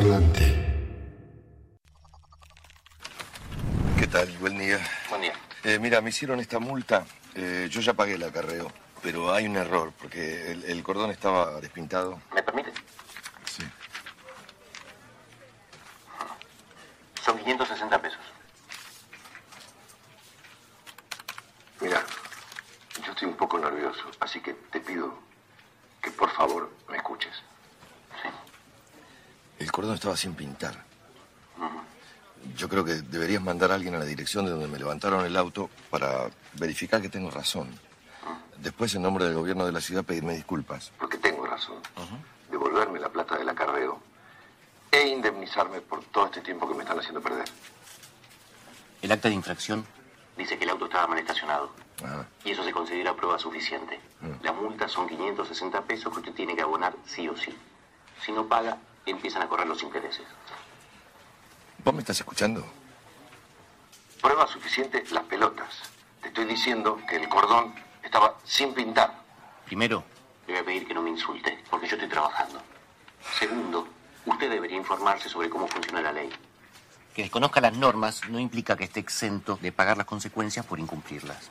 parlante. ¿Qué tal? Buen día. Buen día. Eh, mira, me hicieron esta multa. Eh, yo ya pagué el acarreo, pero hay un error, porque el, el cordón estaba despintado. ¿Me permite? Sí. Son 560 pesos. Mira, yo estoy un poco nervioso, así que te pido que por favor me escuches. Sí. El cordón estaba sin pintar. Yo creo que deberías mandar a alguien a la dirección de donde me levantaron el auto para verificar que tengo razón. Después, en nombre del gobierno de la ciudad, pedirme disculpas. Porque tengo razón. Devolverme la plata del acarreo e indemnizarme por todo este tiempo que me están haciendo perder. El acta de infracción dice que el auto estaba mal estacionado. Ah, Y eso se considera prueba suficiente. Mm. La multa son 560 pesos que usted tiene que abonar sí o sí. Si no paga, empiezan a correr los intereses. ¿Vos me estás escuchando? Prueba suficiente las pelotas. Te estoy diciendo que el cordón estaba sin pintar. Primero, le voy a pedir que no me insulte, porque yo estoy trabajando. Segundo, usted debería informarse sobre cómo funciona la ley. Que desconozca las normas no implica que esté exento de pagar las consecuencias por incumplirlas.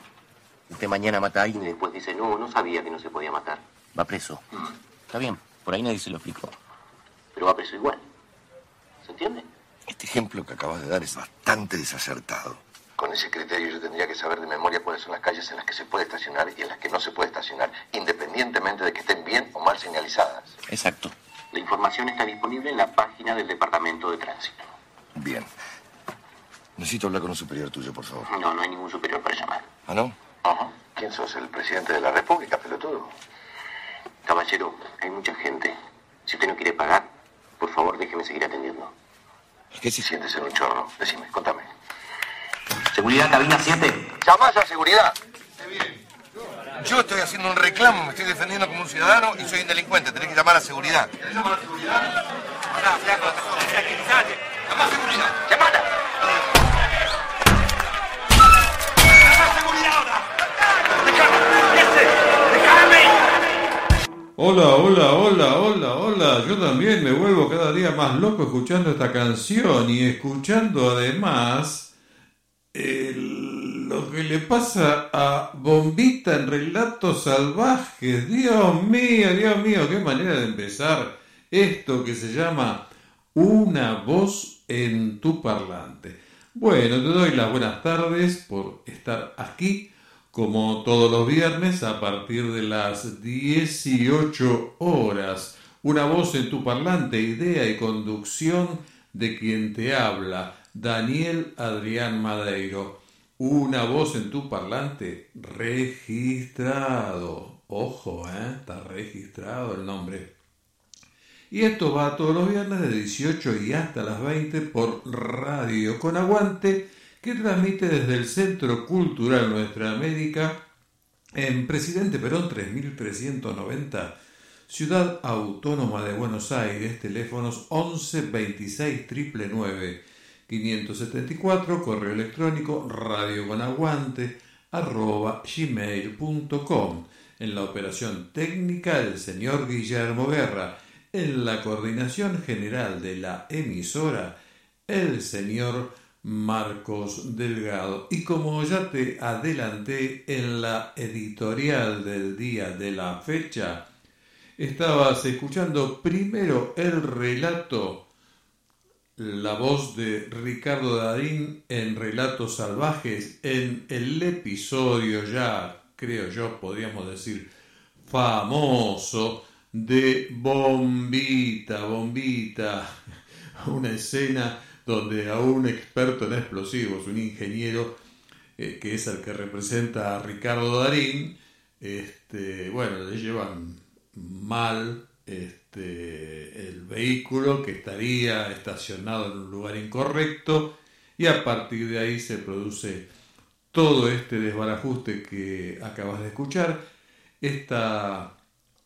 Usted mañana mata a alguien y después dice, no, no sabía que no se podía matar. Va preso. Está bien, por ahí nadie se lo explicó. Pero va preso igual. ¿Se entiende? Este ejemplo que acabas de dar es bastante desacertado. Con ese criterio yo tendría que saber de memoria cuáles son las calles en las que se puede estacionar y en las que no se puede estacionar, independientemente de que estén bien o mal señalizadas. Exacto. La información está disponible en la página del Departamento de Tránsito. Bien. Necesito hablar con un superior tuyo, por favor. No, no hay ningún superior para llamar. ¿Ah, no? Ajá. ¿Quién sos? ¿El presidente de la República, pelotudo? Caballero, hay mucha gente. Si usted no quiere pagar, por favor déjeme seguir atendiendo. ¿Qué si sientes en un chorro? Decime, contame. Seguridad, cabina 7. ¡Llamás a seguridad! Yo estoy haciendo un reclamo, me estoy defendiendo como un ciudadano y soy un delincuente. Tenés que llamar a seguridad. ¿Querés llamar a seguridad? Pará, flaco, tranquilizate. A seguridad. Hola, hola, hola, hola, hola. Yo también me vuelvo cada día más loco escuchando esta canción y escuchando además el- lo que le pasa a Bombita en Relatos Salvajes. Dios mío, Dios mío, qué manera de empezar esto que se llama Una voz en tu parlante. Bueno, te doy las buenas tardes por estar aquí como todos los viernes a partir de las 18 horas. Una voz en tu parlante, idea y conducción de quien te habla, Daniel Adrián Madeiro. Una voz en tu parlante registrado. Ojo, ¿eh? está registrado el nombre. Y esto va todos los viernes de 18 y hasta las 20 por Radio con Aguante, que transmite desde el Centro Cultural Nuestra América en Presidente Perón 3390, Ciudad Autónoma de Buenos Aires, teléfonos 11 26 999 574, correo electrónico radioconaguante arroba gmail.com. En la operación técnica el señor Guillermo Guerra. En la coordinación general de la emisora el señor Marcos Delgado. Y como ya te adelanté en la editorial del día de la fecha, estabas escuchando primero el relato, la voz de Ricardo Darín en Relatos Salvajes, en el episodio ya, creo yo, podríamos decir, famoso de Bombita, Bombita, una escena donde a un experto en explosivos, un ingeniero, eh, que es el que representa a Ricardo Darín, este, bueno, le llevan mal este, el vehículo que estaría estacionado en un lugar incorrecto y a partir de ahí se produce todo este desbarajuste que acabas de escuchar. Esta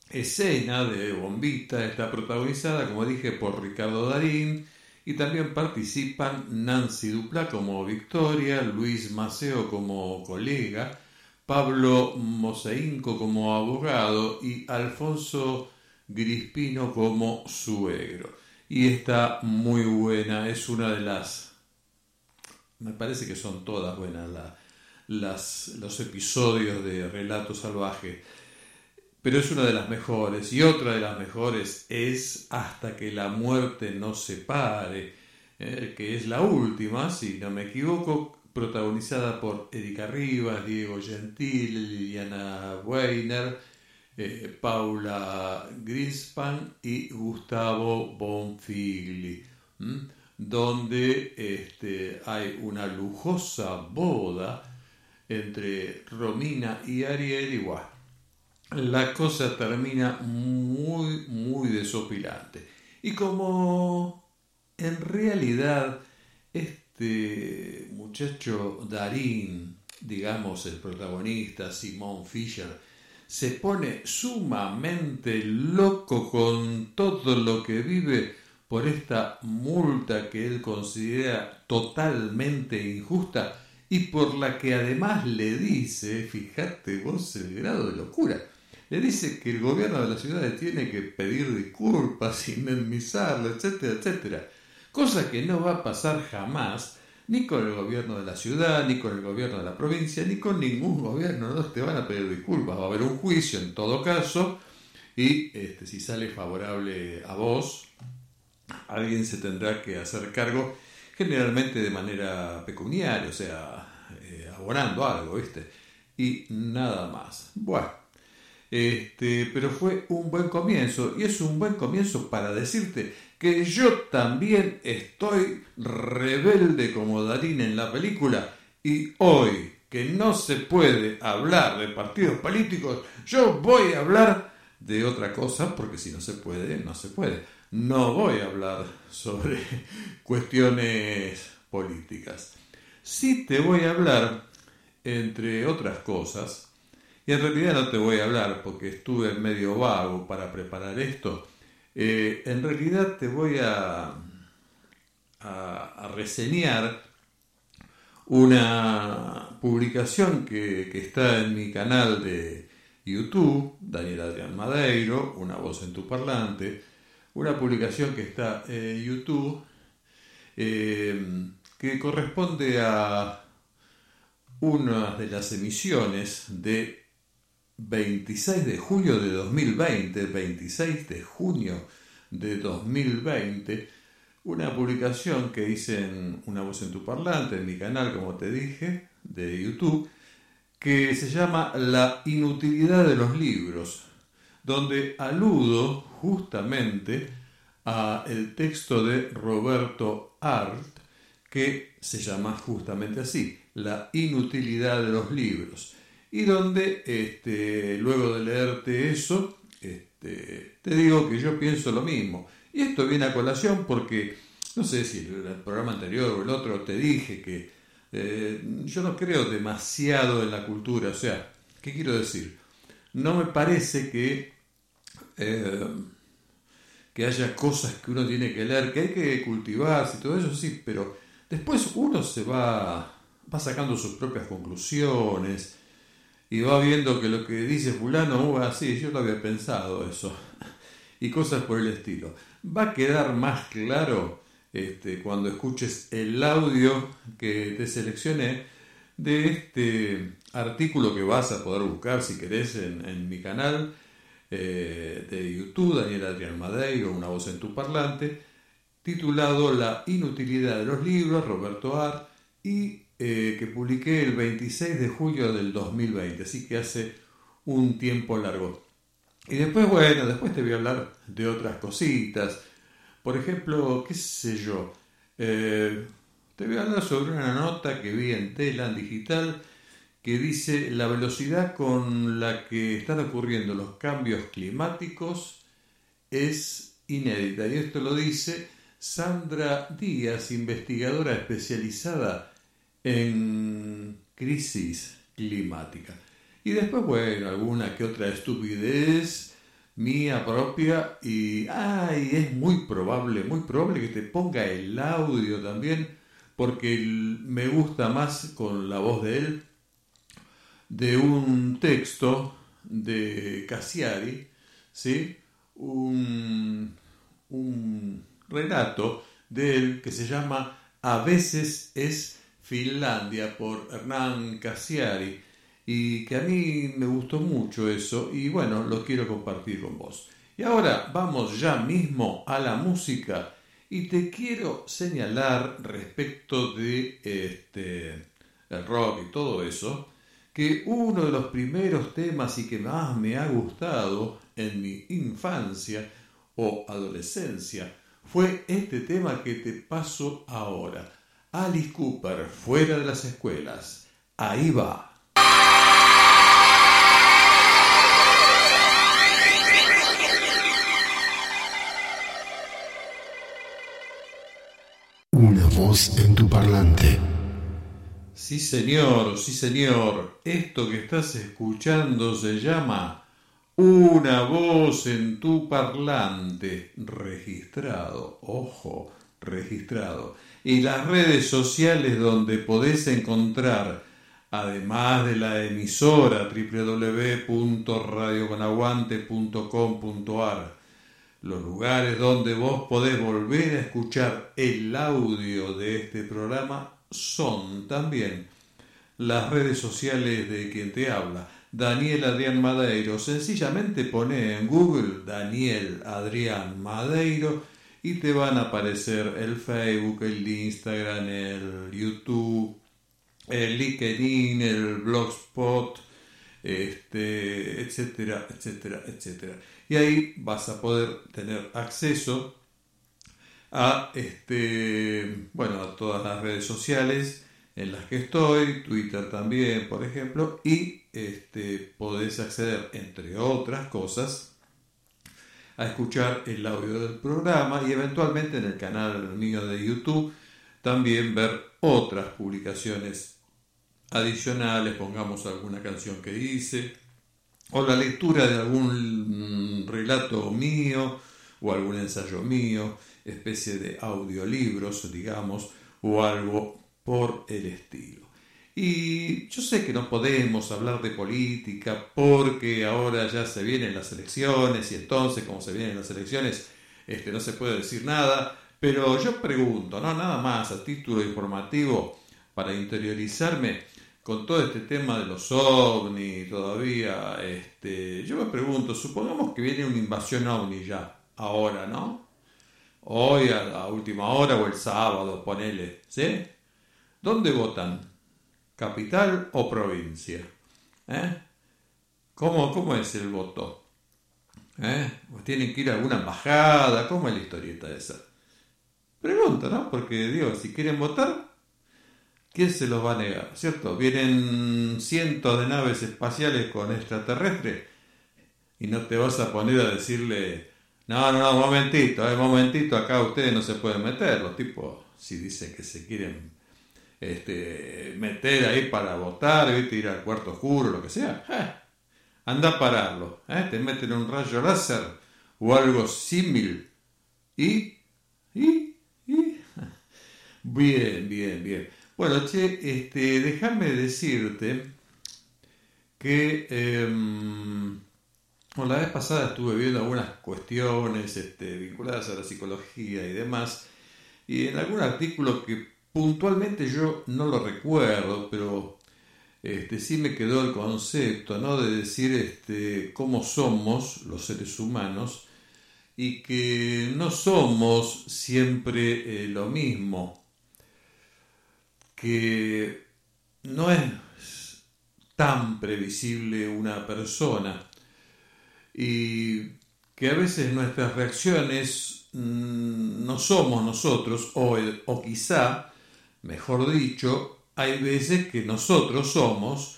escena de Bombita está protagonizada, como dije, por Ricardo Darín y también participan Nancy Dupla como Victoria, Luis Maceo como colega, Pablo Moseinco como abogado y Alfonso Grispino como suegro. Y está muy buena, es una de las... Me parece que son todas buenas las, los episodios de Relato Salvaje, pero es una de las mejores. Y otra de las mejores es Hasta que la muerte nos separe, eh, que es la última, si no me equivoco, protagonizada por Erika Rivas, Diego Gentil, Liliana Weiner, eh, Paula Grispan y Gustavo Bonfigli, donde este, hay una lujosa boda entre Romina y Ariel igual. La cosa termina muy, muy desopilante. Y como en realidad este muchacho Darín, digamos el protagonista, Simón Fisher, se pone sumamente loco con todo lo que vive por esta multa que él considera totalmente injusta y por la que además le dice, fíjate vos el grado de locura, le dice que el gobierno de la ciudad tiene que pedir disculpas, indemnizarlo, etcétera, etcétera. Cosa que no va a pasar jamás ni con el gobierno de la ciudad, ni con el gobierno de la provincia, ni con ningún gobierno. No te van a pedir disculpas. Va a haber un juicio en todo caso y este, si sale favorable a vos, alguien se tendrá que hacer cargo, generalmente de manera pecuniaria, o sea, eh, abonando algo, ¿viste? Y nada más. Bueno. Este, pero fue un buen comienzo y es un buen comienzo para decirte que yo también estoy rebelde como Darín en la película y hoy que no se puede hablar de partidos políticos, yo voy a hablar de otra cosa porque si no se puede, no se puede. No voy a hablar sobre cuestiones políticas. Sí te voy a hablar, entre otras cosas, y en realidad no te voy a hablar porque estuve medio vago para preparar esto. Eh, en realidad te voy a, a, reseñar una publicación que, que, está en mi canal de YouTube, Daniel Adrián Madeiro, Una voz en tu parlante, una publicación que está en YouTube eh, que corresponde a una de las emisiones de 26 de julio de 2020, 26 de junio de 2020, una publicación que hice en Una voz en tu parlante, en mi canal, como te dije, de YouTube, que se llama La inutilidad de los libros, donde aludo justamente a el texto de Roberto Art, que se llama justamente así, La inutilidad de los libros y donde este, luego de leerte eso, este, te digo que yo pienso lo mismo. Y esto viene a colación porque, no sé si el, el programa anterior o el otro te dije que eh, yo no creo demasiado en la cultura, o sea, ¿qué quiero decir? No me parece que, eh, que haya cosas que uno tiene que leer, que hay que cultivarse y todo eso, sí, pero después uno se va, va sacando sus propias conclusiones, y va viendo que lo que dice fulano, uh, así, yo lo había pensado eso, y cosas por el estilo. Va a quedar más claro este, cuando escuches el audio que te seleccioné de este artículo que vas a poder buscar si querés en, mi canal eh, de YouTube, Daniel Adrián Madeiro, Una voz en tu parlante, titulado La inutilidad de los libros, Roberto Ar, y eh, que publiqué el 26 de julio del 2020, así que hace un tiempo largo. Y después, bueno, después te voy a hablar de otras cositas. Por ejemplo, qué sé yo, eh, te voy a hablar sobre una nota que vi en Telan Digital que dice la velocidad con la que están ocurriendo los cambios climáticos es inédita. Y esto lo dice Sandra Díaz, investigadora especializada en crisis climática. Y después, bueno, alguna que otra estupidez mía propia y ay, es muy probable, muy probable que te ponga el audio también porque me gusta más con la voz de él de un texto de Cassiari, ¿sí? un, un relato de él que se llama A veces es Finlandia por Hernán Cassiari y que a mí me gustó mucho eso y bueno, lo quiero compartir con vos. Y ahora vamos ya mismo a la música y te quiero señalar respecto de este el rock y todo eso que uno de los primeros temas y que más me ha gustado en mi infancia o adolescencia fue este tema que te paso ahora. Alice Cooper, fuera de las escuelas. Ahí va. Una voz en tu parlante. Sí, señor, sí, señor. Esto que estás escuchando se llama Una voz en tu parlante. Registrado, ojo, registrado. Y las redes sociales donde podés encontrar, además de la emisora www.radioconaguante.com.ar, los lugares donde vos podés volver a escuchar el audio de este programa son también las redes sociales de quien te habla. Daniel Adrián Madeiro. Sencillamente pone en Google Daniel Adrián Madeiro y te van a aparecer el Facebook, el Instagram, el YouTube, el LinkedIn, el Blogspot, este, etcétera, etcétera, etcétera. Y ahí vas a poder tener acceso a este bueno a todas las redes sociales en las que estoy, Twitter también, por ejemplo, y este, podés acceder, entre otras cosas, a escuchar el audio del programa y eventualmente en el canal mío de YouTube también ver otras publicaciones adicionales, pongamos alguna canción que hice, o la lectura de algún relato mío o algún ensayo mío, especie de audiolibros, digamos, o algo por el estilo. Y yo sé que no podemos hablar de política porque ahora ya se vienen las elecciones y entonces como se vienen las elecciones este, no se puede decir nada, pero yo pregunto, no nada más a título informativo para interiorizarme con todo este tema de los ovnis todavía, este, yo me pregunto, supongamos que viene una invasión ovni ya, ahora, ¿no? Hoy a la última hora o el sábado, ponele, ¿sí? ¿Dónde votan? ¿Capital o provincia? ¿Eh? ¿Cómo, ¿Cómo es el voto? ¿Eh? ¿Tienen que ir a alguna embajada? ¿Cómo es la historieta esa? Pregunta, ¿no? Porque digo, si quieren votar, ¿quién se los va a negar? ¿Cierto? Vienen cientos de naves espaciales con extraterrestres y no te vas a poner a decirle, no, no, no, momentito, eh, momentito, acá ustedes no se pueden meter, los tipos, si dicen que se quieren este, meter ahí para votar, ¿viste? ir al cuarto oscuro, lo que sea, eh, anda a pararlo, eh, te meten un rayo láser o algo símil. Y, y, y, bien, bien, bien. Bueno, che, este, déjame decirte que em, la vez pasada estuve viendo algunas cuestiones este, vinculadas a la psicología y demás, y en algún artículo que puntualmente yo no lo recuerdo, pero este, sí me quedó el concepto ¿no? de decir este, cómo somos los seres humanos y que no somos siempre eh, lo mismo, que no es tan previsible una persona y que a veces nuestras reacciones mm, no somos nosotros o, o quizá Mejor dicho, hay veces que nosotros somos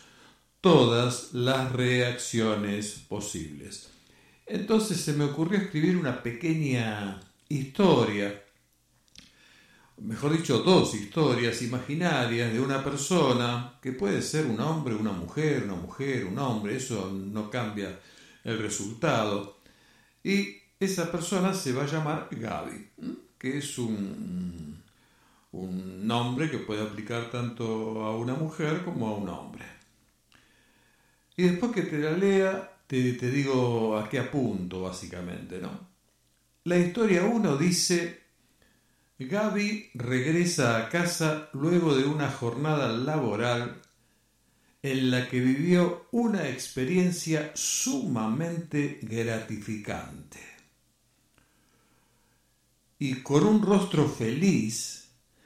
todas las reacciones posibles. Entonces se me ocurrió escribir una pequeña historia, mejor dicho, dos historias imaginarias de una persona que puede ser un hombre, una mujer, una mujer, un hombre, eso no cambia el resultado, Y esa persona se va a llamar Gaby, que es un, un nombre que puede aplicar tanto a una mujer como a un hombre. Y después que te la lea, te, te digo a qué apunto, básicamente, ¿no? La historia 1 dice, Gaby regresa a casa luego de una jornada laboral en la que vivió una experiencia sumamente gratificante. Y con un rostro feliz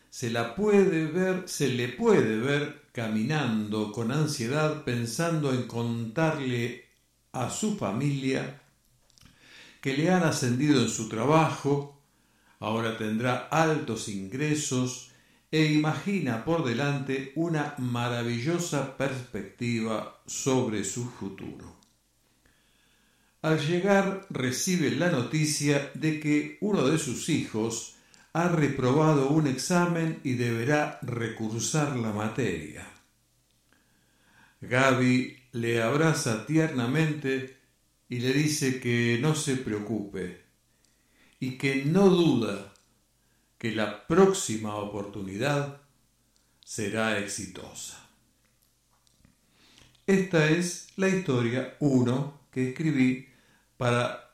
se la puede ver, se le puede ver caminando con ansiedad pensando en contarle a su familia que le han ascendido en su trabajo, ahora tendrá altos ingresos e imagina por delante una maravillosa perspectiva sobre su futuro. Al llegar recibe la noticia de que uno de sus hijos ha reprobado un examen y deberá recursar la materia. Gaby le abraza tiernamente y le dice que no se preocupe y que no duda que la próxima oportunidad será exitosa. Esta es la historia 1 que escribí para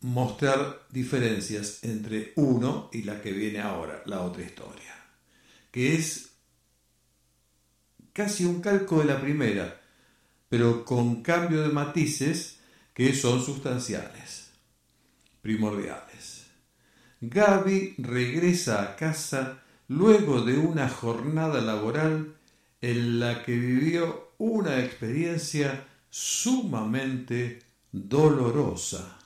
mostrar diferencias entre uno y la que viene ahora, la otra historia, que es casi un calco de la primera, pero con cambio de matices que son sustanciales, primordiales. Gaby regresa a casa luego de una jornada laboral en la que vivió una experiencia sumamente dolorosa.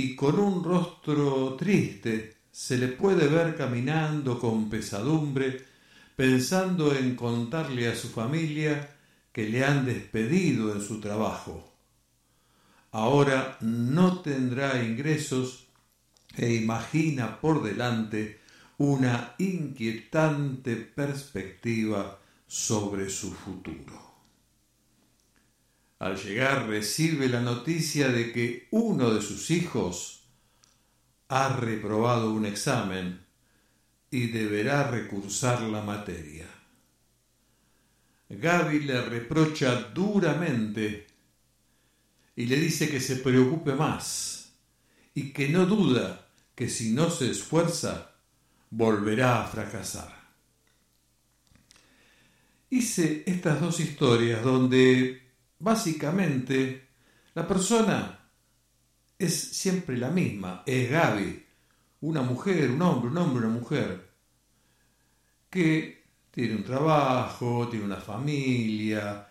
Y con un rostro triste se le puede ver caminando con pesadumbre, pensando en contarle a su familia que le han despedido en su trabajo. Ahora no tendrá ingresos e imagina por delante una inquietante perspectiva sobre su futuro. Al llegar recibe la noticia de que uno de sus hijos ha reprobado un examen y deberá recursar la materia. Gaby le reprocha duramente y le dice que se preocupe más y que no duda que si no se esfuerza volverá a fracasar. Hice estas dos historias donde básicamente la persona es siempre la misma, es Gaby, una mujer, un hombre, un hombre, una mujer, que tiene un trabajo, tiene una familia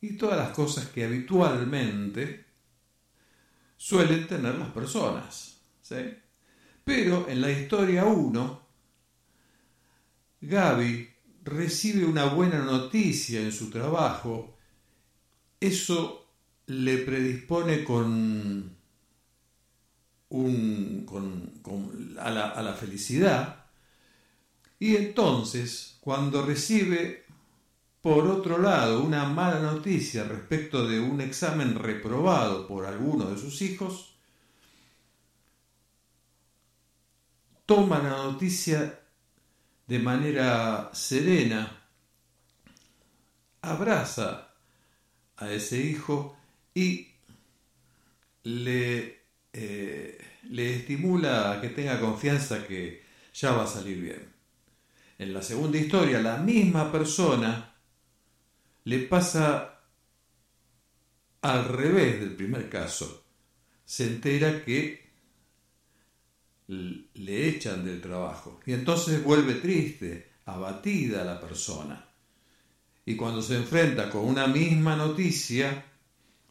y todas las cosas que habitualmente suelen tener las personas. ¿sí? Pero en la historia 1, Gaby recibe una buena noticia en su trabajo eso le predispone con, un, con, a, la, a la felicidad. Y entonces cuando recibe por otro lado una mala noticia respecto de un examen reprobado por alguno de sus hijos, toma la noticia de manera serena, abraza a ese hijo y le, eh, le estimula a que tenga confianza que ya va a salir bien. En la segunda historia, la misma persona le pasa al revés del primer caso. Se entera que le echan del trabajo y entonces vuelve triste, abatida la persona y cuando se enfrenta con una misma noticia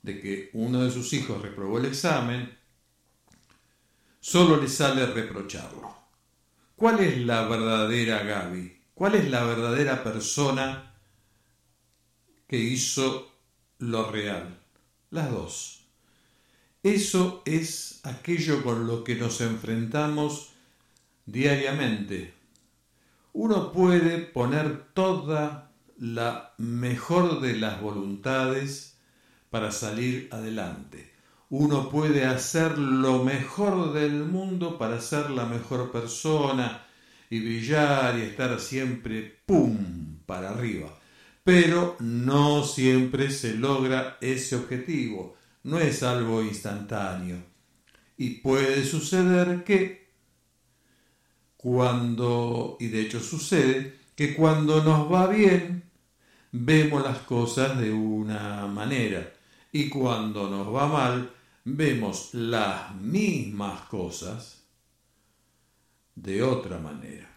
de que uno de sus hijos reprobó el examen, solo le sale reprocharlo. ¿Cuál es la verdadera Gaby? ¿Cuál es la verdadera persona que hizo lo real? Las dos. Eso es aquello con lo que nos enfrentamos diariamente. Uno puede poner toda la mejor de las voluntades para salir adelante. uno puede hacer lo mejor del mundo para ser la mejor persona y brillar y estar siempre ¡pum! para arriba. Pero no siempre se logra ese objetivo, no es algo instantáneo. Y puede suceder que cuando, y de hecho sucede, que cuando nos va bien, vemos las cosas de una manera y cuando nos va mal, vemos las mismas cosas de otra manera.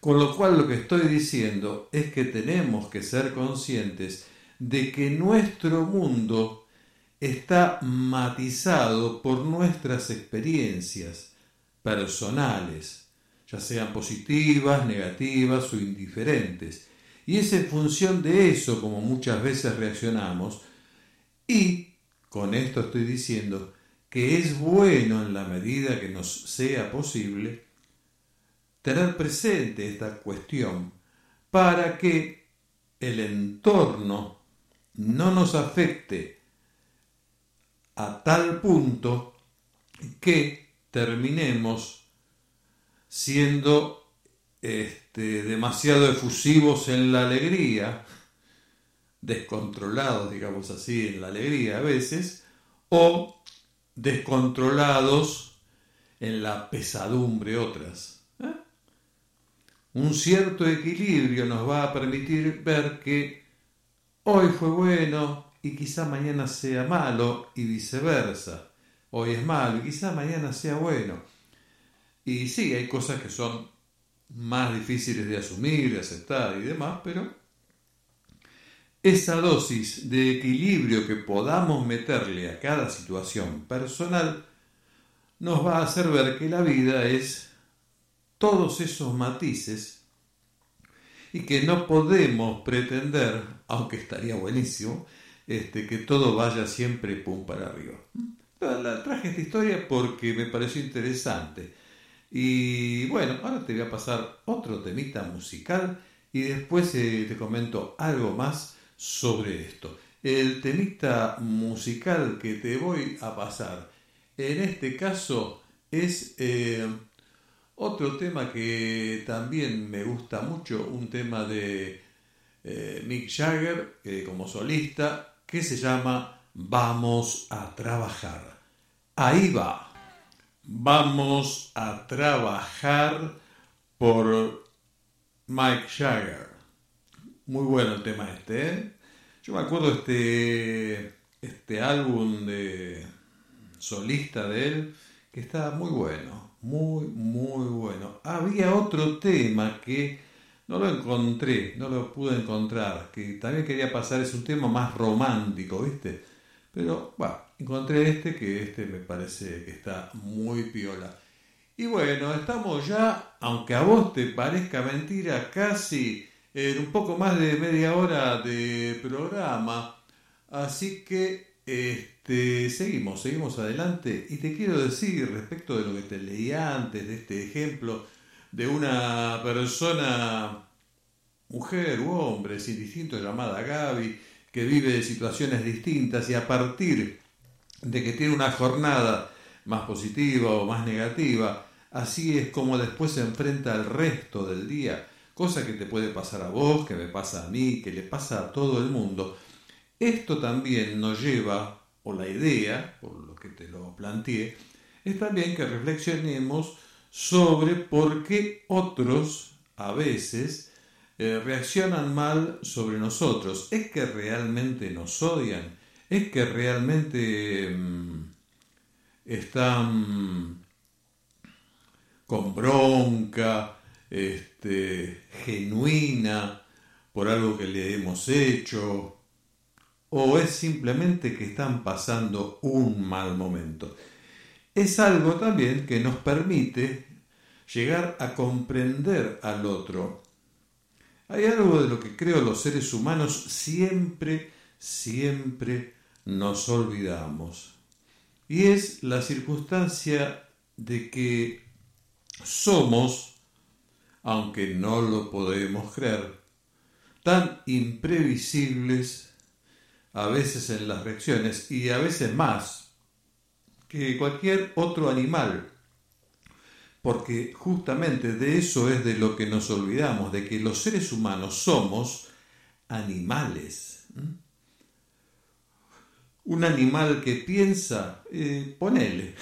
Con lo cual lo que estoy diciendo es que tenemos que ser conscientes de que nuestro mundo está matizado por nuestras experiencias personales, ya sean positivas, negativas o indiferentes. Y es en función de eso como muchas veces reaccionamos. Y con esto estoy diciendo que es bueno en la medida que nos sea posible tener presente esta cuestión para que el entorno no nos afecte a tal punto que terminemos siendo este, demasiado efusivos en la alegría, descontrolados, digamos así, en la alegría a veces, o descontrolados en la pesadumbre otras. ¿eh? Un cierto equilibrio nos va a permitir ver que hoy fue bueno y quizá mañana sea malo y viceversa. Hoy es malo y quizá mañana sea bueno. Y sí, hay cosas que son más difíciles de asumir, de aceptar y demás, pero esa dosis de equilibrio que podamos meterle a cada situación personal nos va a hacer ver que la vida es todos esos matices y que no podemos pretender, aunque estaría buenísimo, este, que todo vaya siempre pum para arriba. La traje esta historia porque me pareció interesante y bueno, ahora te voy a pasar otro temita musical y después eh, te comento algo más sobre esto. El temita musical que te voy a pasar en este caso es eh, otro tema que también me gusta mucho, un tema de eh, Mick Jagger como solista que se llama Vamos a trabajar. Ahí va. Vamos a trabajar por Mike Jagger. Muy bueno el tema este, ¿eh? Yo me acuerdo este, este álbum de solista de él que estaba muy bueno, muy, muy bueno. Había otro tema que no lo encontré, no lo pude encontrar, que también quería pasar, es un tema más romántico, ¿viste? Pero, bueno, encontré este que este me parece que está muy piola. Y bueno, estamos ya, aunque a vos te parezca mentira, casi en un poco más de media hora de programa. Así que este, seguimos, seguimos adelante. Y te quiero decir respecto de lo que te leí antes, de este ejemplo de una persona, mujer u hombre, sin distinto, llamada Gaby, que vive situaciones distintas y a partir de que tiene una jornada más positiva o más negativa, así es como después se enfrenta al resto del día, cosa que te puede pasar a vos, que me pasa a mí, que le pasa a todo el mundo. Esto también nos lleva, o la idea, por lo que te lo planteé, es también que reflexionemos sobre por qué otros a veces eh, reaccionan mal sobre nosotros. ¿Es que realmente nos odian? Es que realmente mm, están con bronca, este, genuina por algo que le hemos hecho, o es simplemente que están pasando un mal momento. Es algo también que nos permite llegar a comprender al otro. Hay algo de lo que creo los seres humanos siempre, siempre nos olvidamos. Y es la circunstancia de que somos, aunque no lo podemos creer, tan imprevisibles a veces en las reacciones y a veces más, que cualquier otro animal, porque justamente de eso es de lo que nos olvidamos, de que los seres humanos somos animales. Un animal que piensa, eh, ponele,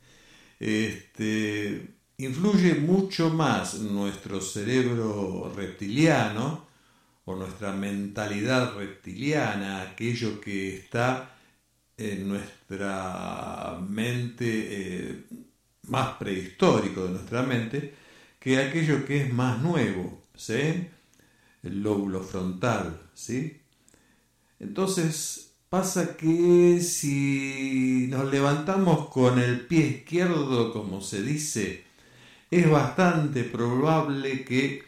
este, influye mucho más nuestro cerebro reptiliano o nuestra mentalidad reptiliana, aquello que está en nuestra mente eh, más prehistórico de nuestra mente, que aquello que es más nuevo, ¿sí? El lóbulo frontal, ¿sí? Entonces pasa que si nos levantamos con el pie izquierdo, como se dice, es bastante probable que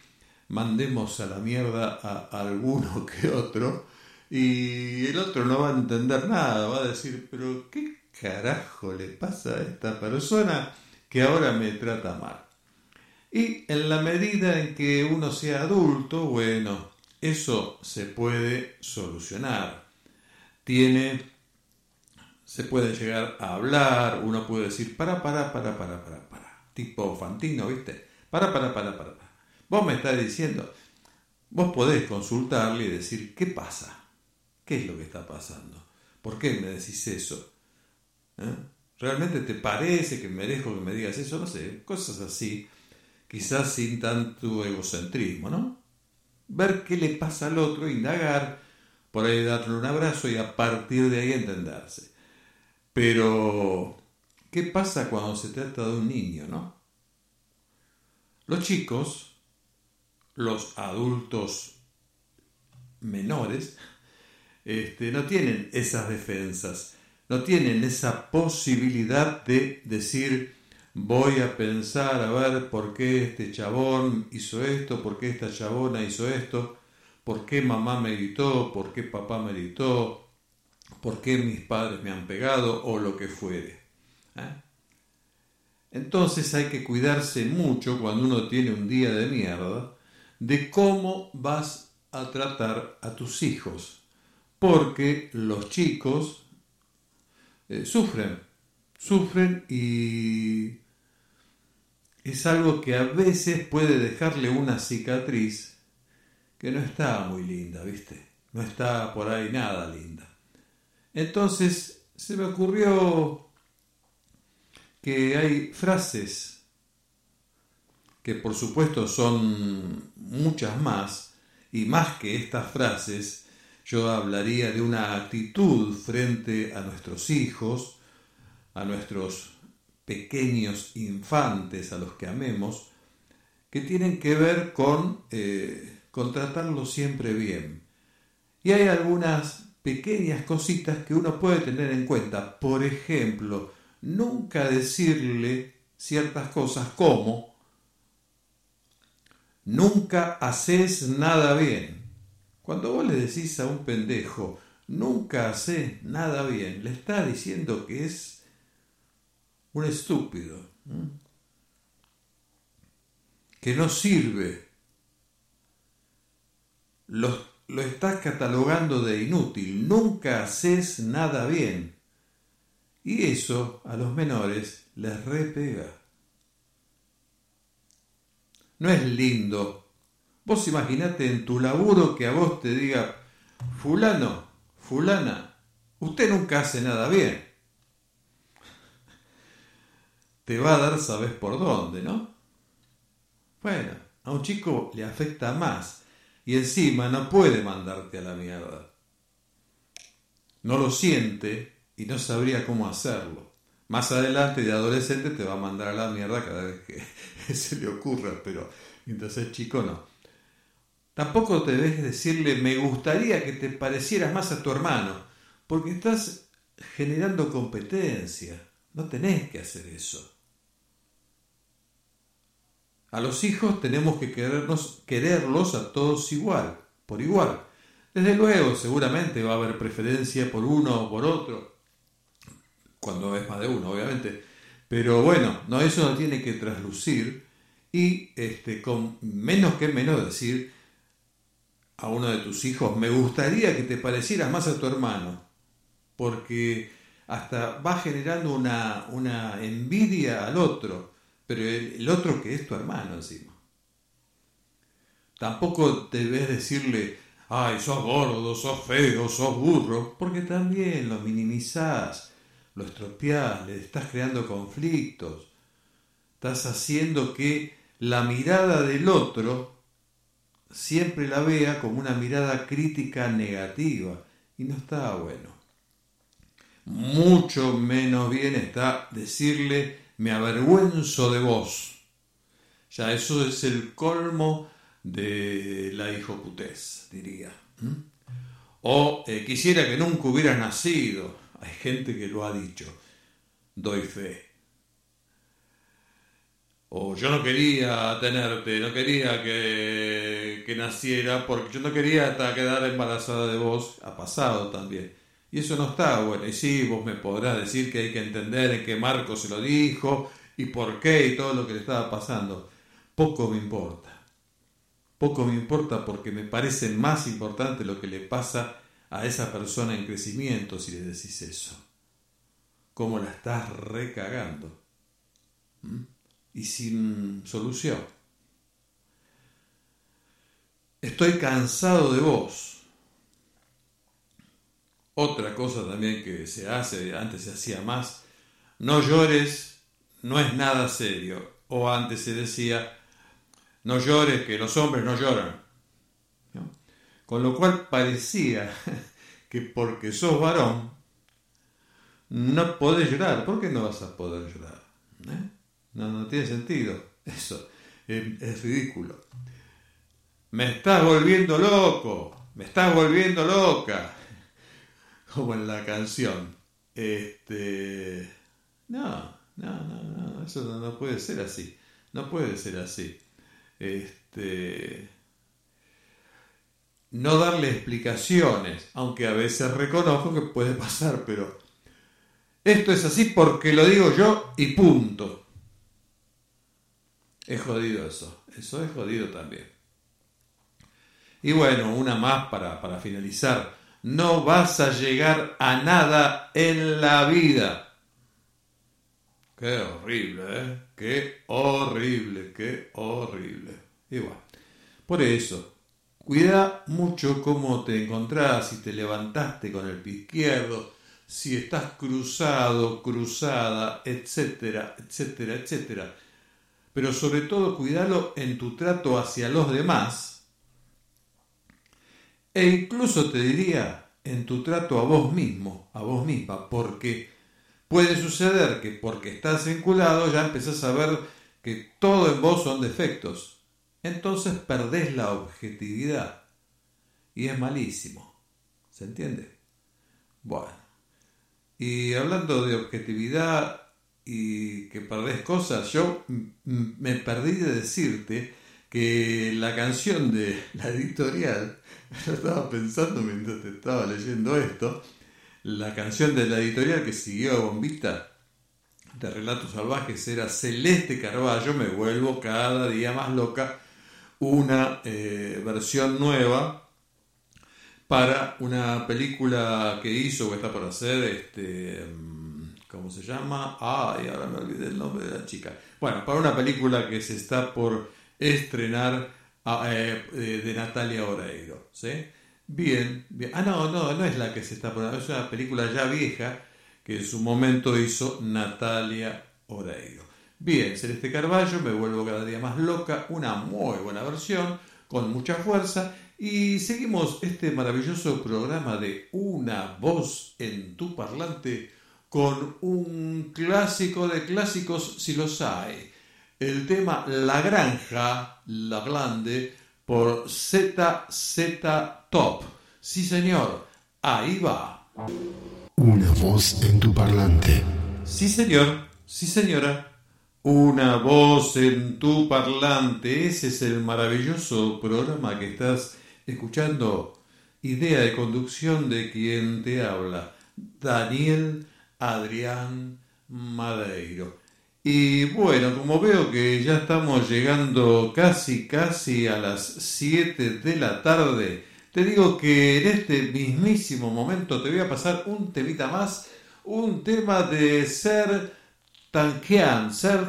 mandemos a la mierda a alguno que otro y el otro no va a entender nada, va a decir, pero ¿qué carajo le pasa a esta persona que ahora me trata mal? Y en la medida en que uno sea adulto, bueno, eso se puede solucionar. Tiene, se puede llegar a hablar, uno puede decir, para, para, para, para, para, para, tipo Fantino, ¿viste? Para, para, para, para, para. Vos me estás diciendo, vos podés consultarle y decir, ¿qué pasa? ¿Qué es lo que está pasando? ¿Por qué me decís eso? ¿Eh? ¿Realmente te parece que merezco que me digas eso? No sé, cosas así, quizás sin tanto egocentrismo, ¿no? Ver qué le pasa al otro, indagar, por ahí darle un abrazo y a partir de ahí entenderse. Pero, ¿qué pasa cuando se trata de un niño, no? Los chicos, los adultos menores, este, no tienen esas defensas, no tienen esa posibilidad de decir voy a pensar a ver por qué este chabón hizo esto, por qué esta chabona hizo esto, por qué mamá me gritó, por qué papá me gritó, por qué mis padres me han pegado o lo que fuere. ¿eh? Entonces hay que cuidarse mucho cuando uno tiene un día de mierda de cómo vas a tratar a tus hijos porque los chicos eh, sufren, sufren y es algo que a veces puede dejarle una cicatriz que no está muy linda, ¿viste? No está por ahí nada linda. Entonces se me ocurrió que hay frases que por supuesto son muchas más y más que estas frases yo hablaría de una actitud frente a nuestros hijos, a nuestros pequeños infantes, a los que amemos, que tienen que ver con, eh, con tratarlos siempre bien. Y hay algunas pequeñas cositas que uno puede tener en cuenta. Por ejemplo, nunca decirle ciertas cosas como, nunca haces nada bien. Cuando vos le decís a un pendejo, nunca hace nada bien, le está diciendo que es un estúpido, que no sirve, lo, estás catalogando de inútil, nunca haces nada bien. Y eso a los menores les repega. No es lindo Vos imaginate en tu laburo que a vos te diga, fulano, fulana, usted nunca hace nada bien. Te va a dar, sabes por dónde, ¿no? Bueno, a un chico le afecta más y encima no puede mandarte a la mierda. No lo siente y no sabría cómo hacerlo. Más adelante de adolescente te va a mandar a la mierda cada vez que se le ocurra, pero mientras es chico no. Tampoco te dejes decirle me gustaría que te parecieras más a tu hermano, porque estás generando competencia. No tenés que hacer eso. A los hijos tenemos que querernos, quererlos a todos igual, por igual. Desde luego, seguramente va a haber preferencia por uno o por otro, cuando es más de uno, obviamente. Pero bueno, no, eso no tiene que traslucir y este, con menos que menos decir a uno de tus hijos, me gustaría que te parecieras más a tu hermano, porque hasta va generando una, una envidia al otro, pero el, otro que es tu hermano encima. Tampoco debes decirle, ay, sos gordo, sos feo, sos burro, porque también lo minimizás, lo estropeás, le estás creando conflictos, estás haciendo que la mirada del otro siempre la vea como una mirada crítica negativa y no está bueno. Mucho menos bien está decirle me avergüenzo de vos. Ya eso es el colmo de la hijoputez, diría. O eh, quisiera que nunca hubieras nacido. Hay gente que lo ha dicho. Doy fe. O yo no quería tenerte, no quería que, que naciera, porque yo no quería hasta quedar embarazada de vos. Ha pasado también. Y eso no está bueno. Y sí, vos me podrás decir que hay que entender en qué marco se lo dijo y por qué y todo lo que le estaba pasando. Poco me importa. Poco me importa porque me parece más importante lo que le pasa a esa persona en crecimiento si le decís eso. Cómo la estás recagando. ¿Mm? Y sin solución. Estoy cansado de vos. Otra cosa también que se hace, antes se hacía más, no llores, no es nada serio. O antes se decía, no llores, que los hombres no lloran. Con lo cual parecía que porque sos varón, no podés llorar. ¿Por qué no vas a poder llorar? ¿Eh? No, no tiene sentido. Eso es, es ridículo. Me estás volviendo loco, me estás volviendo loca como en la canción. Este, no, no, no, no, eso no, puede ser así. No puede ser así. Este, no darle explicaciones, aunque a veces reconozco que puede pasar, pero esto es así porque lo digo yo y punto. Es jodido eso, eso es jodido también. Y bueno, una más para, para finalizar no vas a llegar a nada en la vida. Qué horrible, ¿eh? Qué horrible, qué horrible. Igual. Por eso, cuida mucho cómo te encontrás, si te levantaste con el pie izquierdo, si estás cruzado, cruzada, etcétera, etcétera, etcétera. Pero sobre todo, cuidalo en tu trato hacia los demás e incluso te diría en tu trato a vos mismo, a vos misma, porque puede suceder que porque estás vinculado ya empezás a ver que todo en vos son defectos. Entonces perdés la objetividad. Y es malísimo. ¿Se entiende? Bueno. Y hablando de objetividad y que perdés cosas, yo me perdí de decirte que la canción de la editorial yo estaba pensando mientras estaba leyendo esto, la canción de la editorial que siguió a Bombita de Relatos Salvajes era Celeste Carballo, me vuelvo cada día más loca, una eh, versión nueva para una película que hizo o está por hacer, este, mm, ¿cómo se llama? Ay, ahora me olvidé el nombre de la chica. Bueno, para una película que se está por estrenar de Natalia Oreiro. ¿sí? Bien, bien. Ah, no, no, no es la que se está poniendo, es una película ya vieja que en su momento hizo Natalia Oreiro. Bien, Celeste Carballo, me vuelvo cada día más loca, una muy buena versión, con mucha fuerza, y seguimos este maravilloso programa de Una voz en tu parlante con un clásico de clásicos si los hay el tema La Granja, La Grande, por ZZ Top. Sí, señor, ahí va. Una voz en tu parlante. Sí, señor, sí, señora. Una voz en tu parlante. Ese es el maravilloso programa que estás escuchando. Idea de conducción de quien te habla. Daniel Adrián Madeiro. Y bueno, como veo que ya estamos llegando casi, casi a las 7 de la tarde, te digo que en este mismísimo momento te voy a pasar un temita más un tema de Ser Tankian, Ser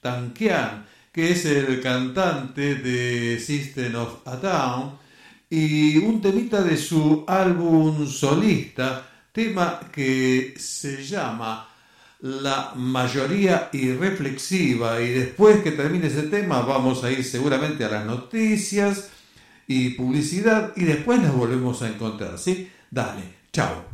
Tankian, que es el cantante de System of a Down, y un temita de su álbum solista, tema que se llama La mayoría irreflexiva, y después que termine ese tema vamos a ir seguramente a las noticias y publicidad, y después nos volvemos a encontrar, ¿sí? Dale, chao.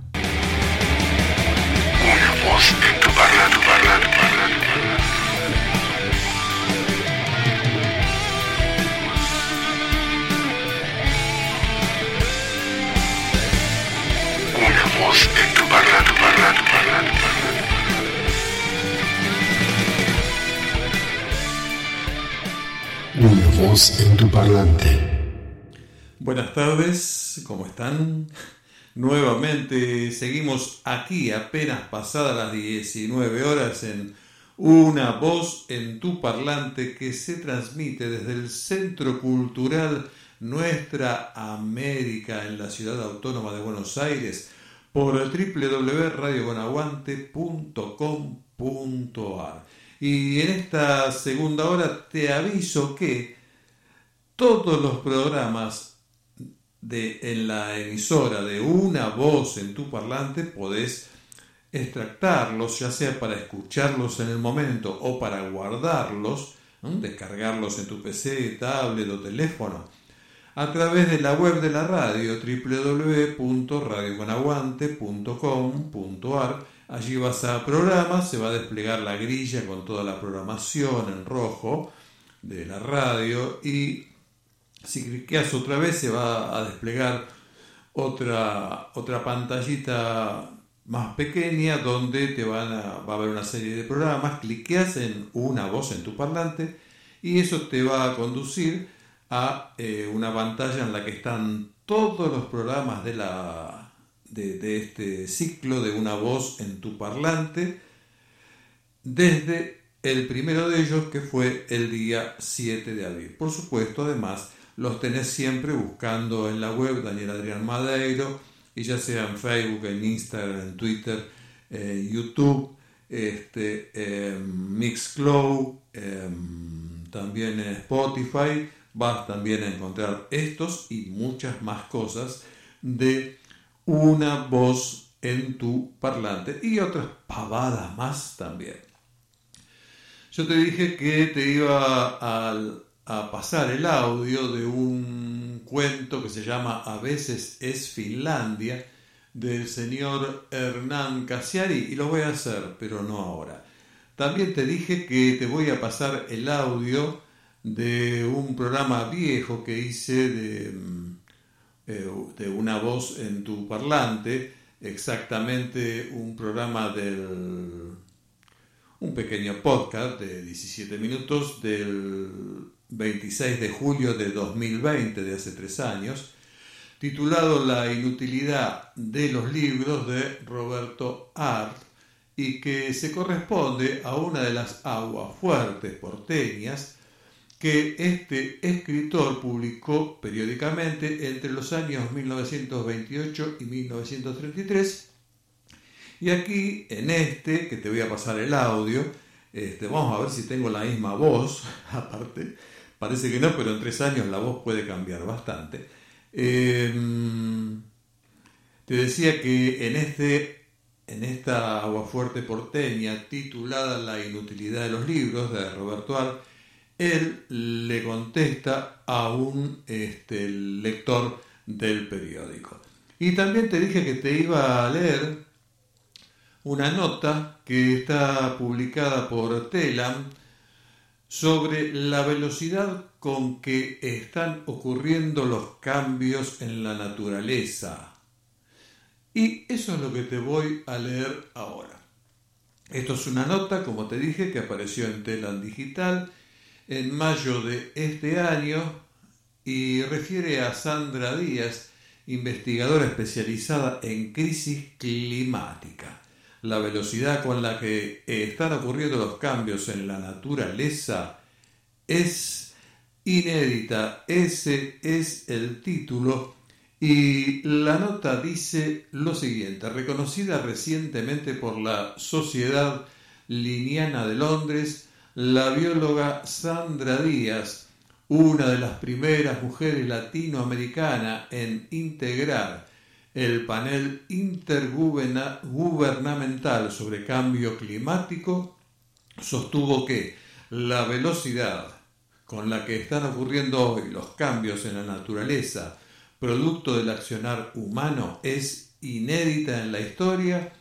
En tu parlante. Buenas tardes, ¿cómo están? Nuevamente seguimos aquí apenas pasadas las 19 horas en Una voz en tu parlante que se transmite desde el Centro Cultural Nuestra América en la ciudad autónoma de Buenos Aires por www.radiobonaguante.com.ar. Y en esta segunda hora te aviso que todos los programas de, en la emisora de una voz en tu parlante podés extractarlos, ya sea para escucharlos en el momento o para guardarlos, descargarlos en tu PC, tablet o teléfono, a través de la web de la radio www.radioconaguante.com.ar. Allí vas a programas, se va a desplegar la grilla con toda la programación en rojo de la radio y si cliqueas otra vez se va a desplegar otra, otra pantallita más pequeña donde te van a, va a haber una serie de programas, cliqueas en una voz en tu parlante y eso te va a conducir a eh, una pantalla en la que están todos los programas de, la, de, de este ciclo de una voz en tu parlante desde el primero de ellos que fue el día 7 de abril. Por supuesto, además, los tenés siempre buscando en la web Daniel Adrián Madeiro y ya sea en Facebook, en Instagram, en Twitter, en YouTube, este, en Mixcloud, em, también en Spotify, vas también a encontrar estos y muchas más cosas de una voz en tu parlante y otras pavadas más también. Yo te dije que te iba al a pasar el audio de un cuento que se llama A veces es Finlandia del señor Hernán Casiari y lo voy a hacer, pero no ahora. También te dije que te voy a pasar el audio de un programa viejo que hice de, eh, de una voz en tu parlante, exactamente un programa del un pequeño podcast de 17 minutos del 26 de julio de 2020, de hace tres años, titulado La inutilidad de los libros de Roberto Art y que se corresponde a una de las aguas fuertes porteñas que este escritor publicó periódicamente entre los años 1928 y 1933. Y aquí, en este, que te voy a pasar el audio, este, vamos a ver si tengo la misma voz, aparte, Parece que no, pero en tres años la voz puede cambiar bastante. Em, te decía que en, este, en esta aguafuerte porteña titulada La inutilidad de los libros de Roberto Ar, él le contesta a un este, lector del periódico. Y también te dije que te iba a leer una nota que está publicada por Telam sobre la velocidad con que están ocurriendo los cambios en la naturaleza. Y eso es lo que te voy a leer ahora. Esto es una nota, como te dije, que apareció en Telan Digital en mayo de este año y refiere a Sandra Díaz, investigadora especializada en crisis climática la velocidad con la que están ocurriendo los cambios en la naturaleza es inédita. Ese es el título Y la nota dice lo siguiente, reconocida recientemente por la Sociedad Liniana de Londres, la bióloga Sandra Díaz, una de las primeras mujeres latinoamericanas en integrar el panel intergubernamental sobre cambio climático, sostuvo que la velocidad con la que están ocurriendo hoy los cambios en la naturaleza, producto del accionar humano, es inédita en la historia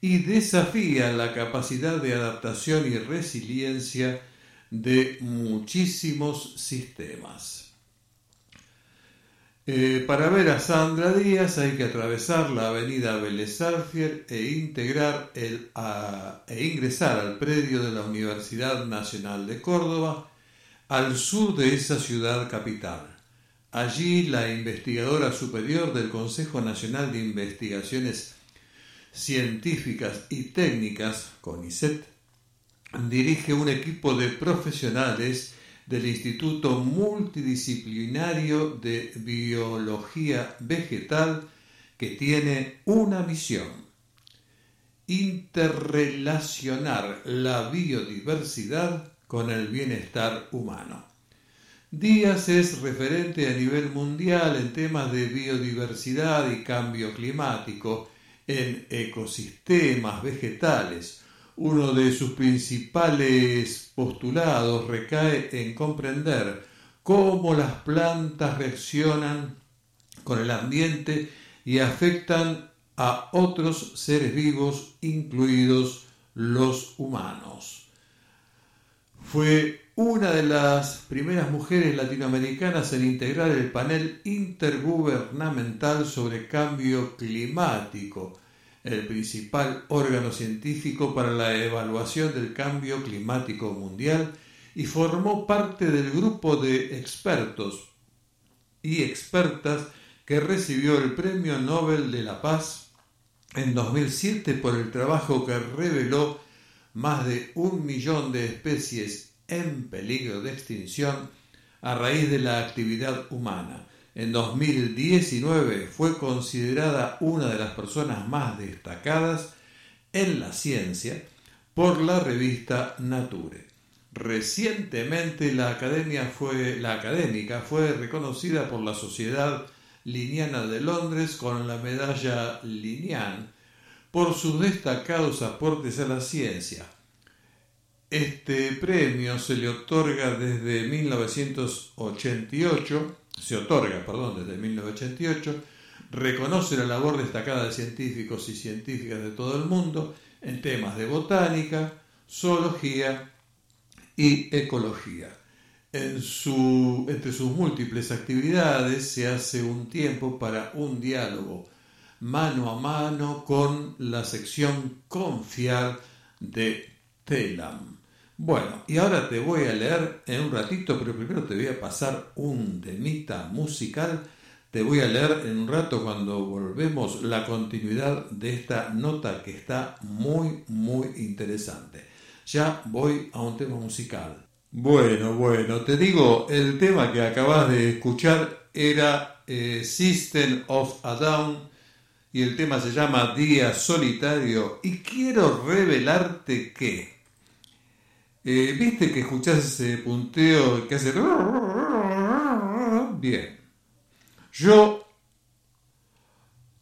y desafía la capacidad de adaptación y resiliencia de muchísimos sistemas. Eh, para ver a Sandra Díaz hay que atravesar la avenida Vélez e, integrar el, e ingresar al predio de la Universidad Nacional de Córdoba, al sur de esa ciudad capital. Allí la investigadora superior del Consejo Nacional de Investigaciones Científicas y Técnicas, CONICET, dirige un equipo de profesionales del Instituto Multidisciplinario de Biología Vegetal que tiene una misión, interrelacionar la biodiversidad con el bienestar humano. Díaz es referente a nivel mundial en temas de biodiversidad y cambio climático, en ecosistemas vegetales, uno de sus principales postulados recae en comprender cómo las plantas reaccionan con el ambiente y afectan a otros seres vivos, incluidos los humanos. Fue una de las primeras mujeres latinoamericanas en integrar el panel intergubernamental sobre cambio climático, el principal órgano científico para la evaluación del cambio climático mundial y formó parte del grupo de expertos y expertas que recibió el Premio Nobel de la Paz en 2007 por el trabajo que reveló más de un millón de especies en peligro de extinción a raíz de la actividad humana en 2019 fue considerada una de las personas más destacadas en la ciencia por la revista Nature. Recientemente la, académica fue reconocida por la Sociedad Liniana de Londres con la medalla Linian por sus destacados aportes a la ciencia. Este premio se le otorga desde 1988 se otorga, perdón, desde 1988, reconoce la labor destacada de científicos y científicas de todo el mundo en temas de botánica, zoología y ecología. Entre sus múltiples actividades se hace un tiempo para un diálogo mano a mano con la sección Confiar de TELAM. Bueno, y ahora te voy a leer en un ratito, pero primero te voy a pasar un temita musical. Te voy a leer en un rato cuando volvemos la continuidad de esta nota que está muy, muy interesante. Ya voy a un tema musical. Bueno, bueno, te digo, el tema que acabas de escuchar era eh, System of a Down y el tema se llama Día Solitario y quiero revelarte que eh, ¿Viste que escuchás ese punteo que hace... Bien. Yo,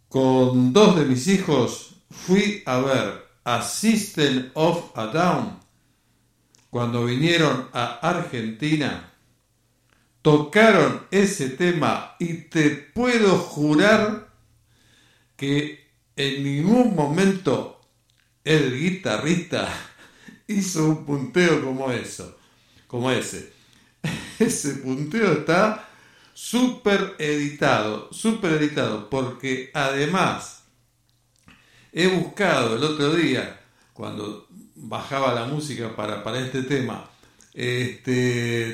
con dos de mis hijos, fui a ver a System of a Down cuando vinieron a Argentina. Tocaron ese tema y te puedo jurar que en ningún momento el guitarrista hizo un punteo como eso, como ese. Ese punteo está súper editado, súper editado, porque además he buscado el otro día, cuando bajaba la música para, para este tema, este,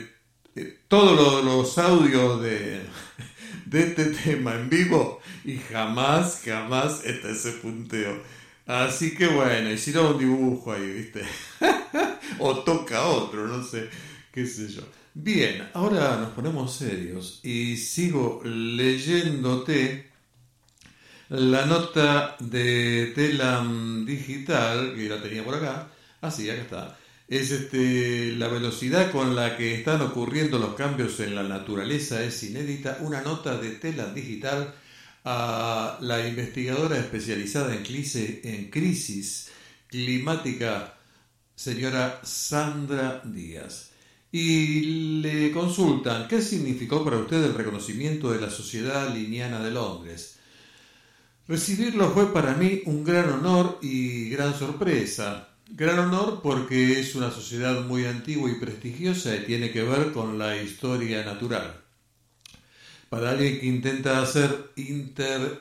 eh, todos los, audios de, de este tema en vivo y jamás, jamás está ese punteo. Así que bueno, hicieron un dibujo ahí, ¿viste? o toca otro, no sé, qué sé yo. Bien, ahora nos ponemos serios y sigo leyéndote la nota de Telam Digital, que la tenía por acá, así, ah, acá está, es este, la velocidad con la que están ocurriendo los cambios en la naturaleza es inédita, una nota de Telam Digital a la investigadora especializada en crisis, climática, señora Sandra Díaz y le consultan qué significó para usted el reconocimiento de la Sociedad Liniana de Londres. Recibirlo fue para mí un gran honor y gran sorpresa. Gran honor porque es una sociedad muy antigua y prestigiosa y tiene que ver con la historia natural. Para alguien que intenta hacer, inter,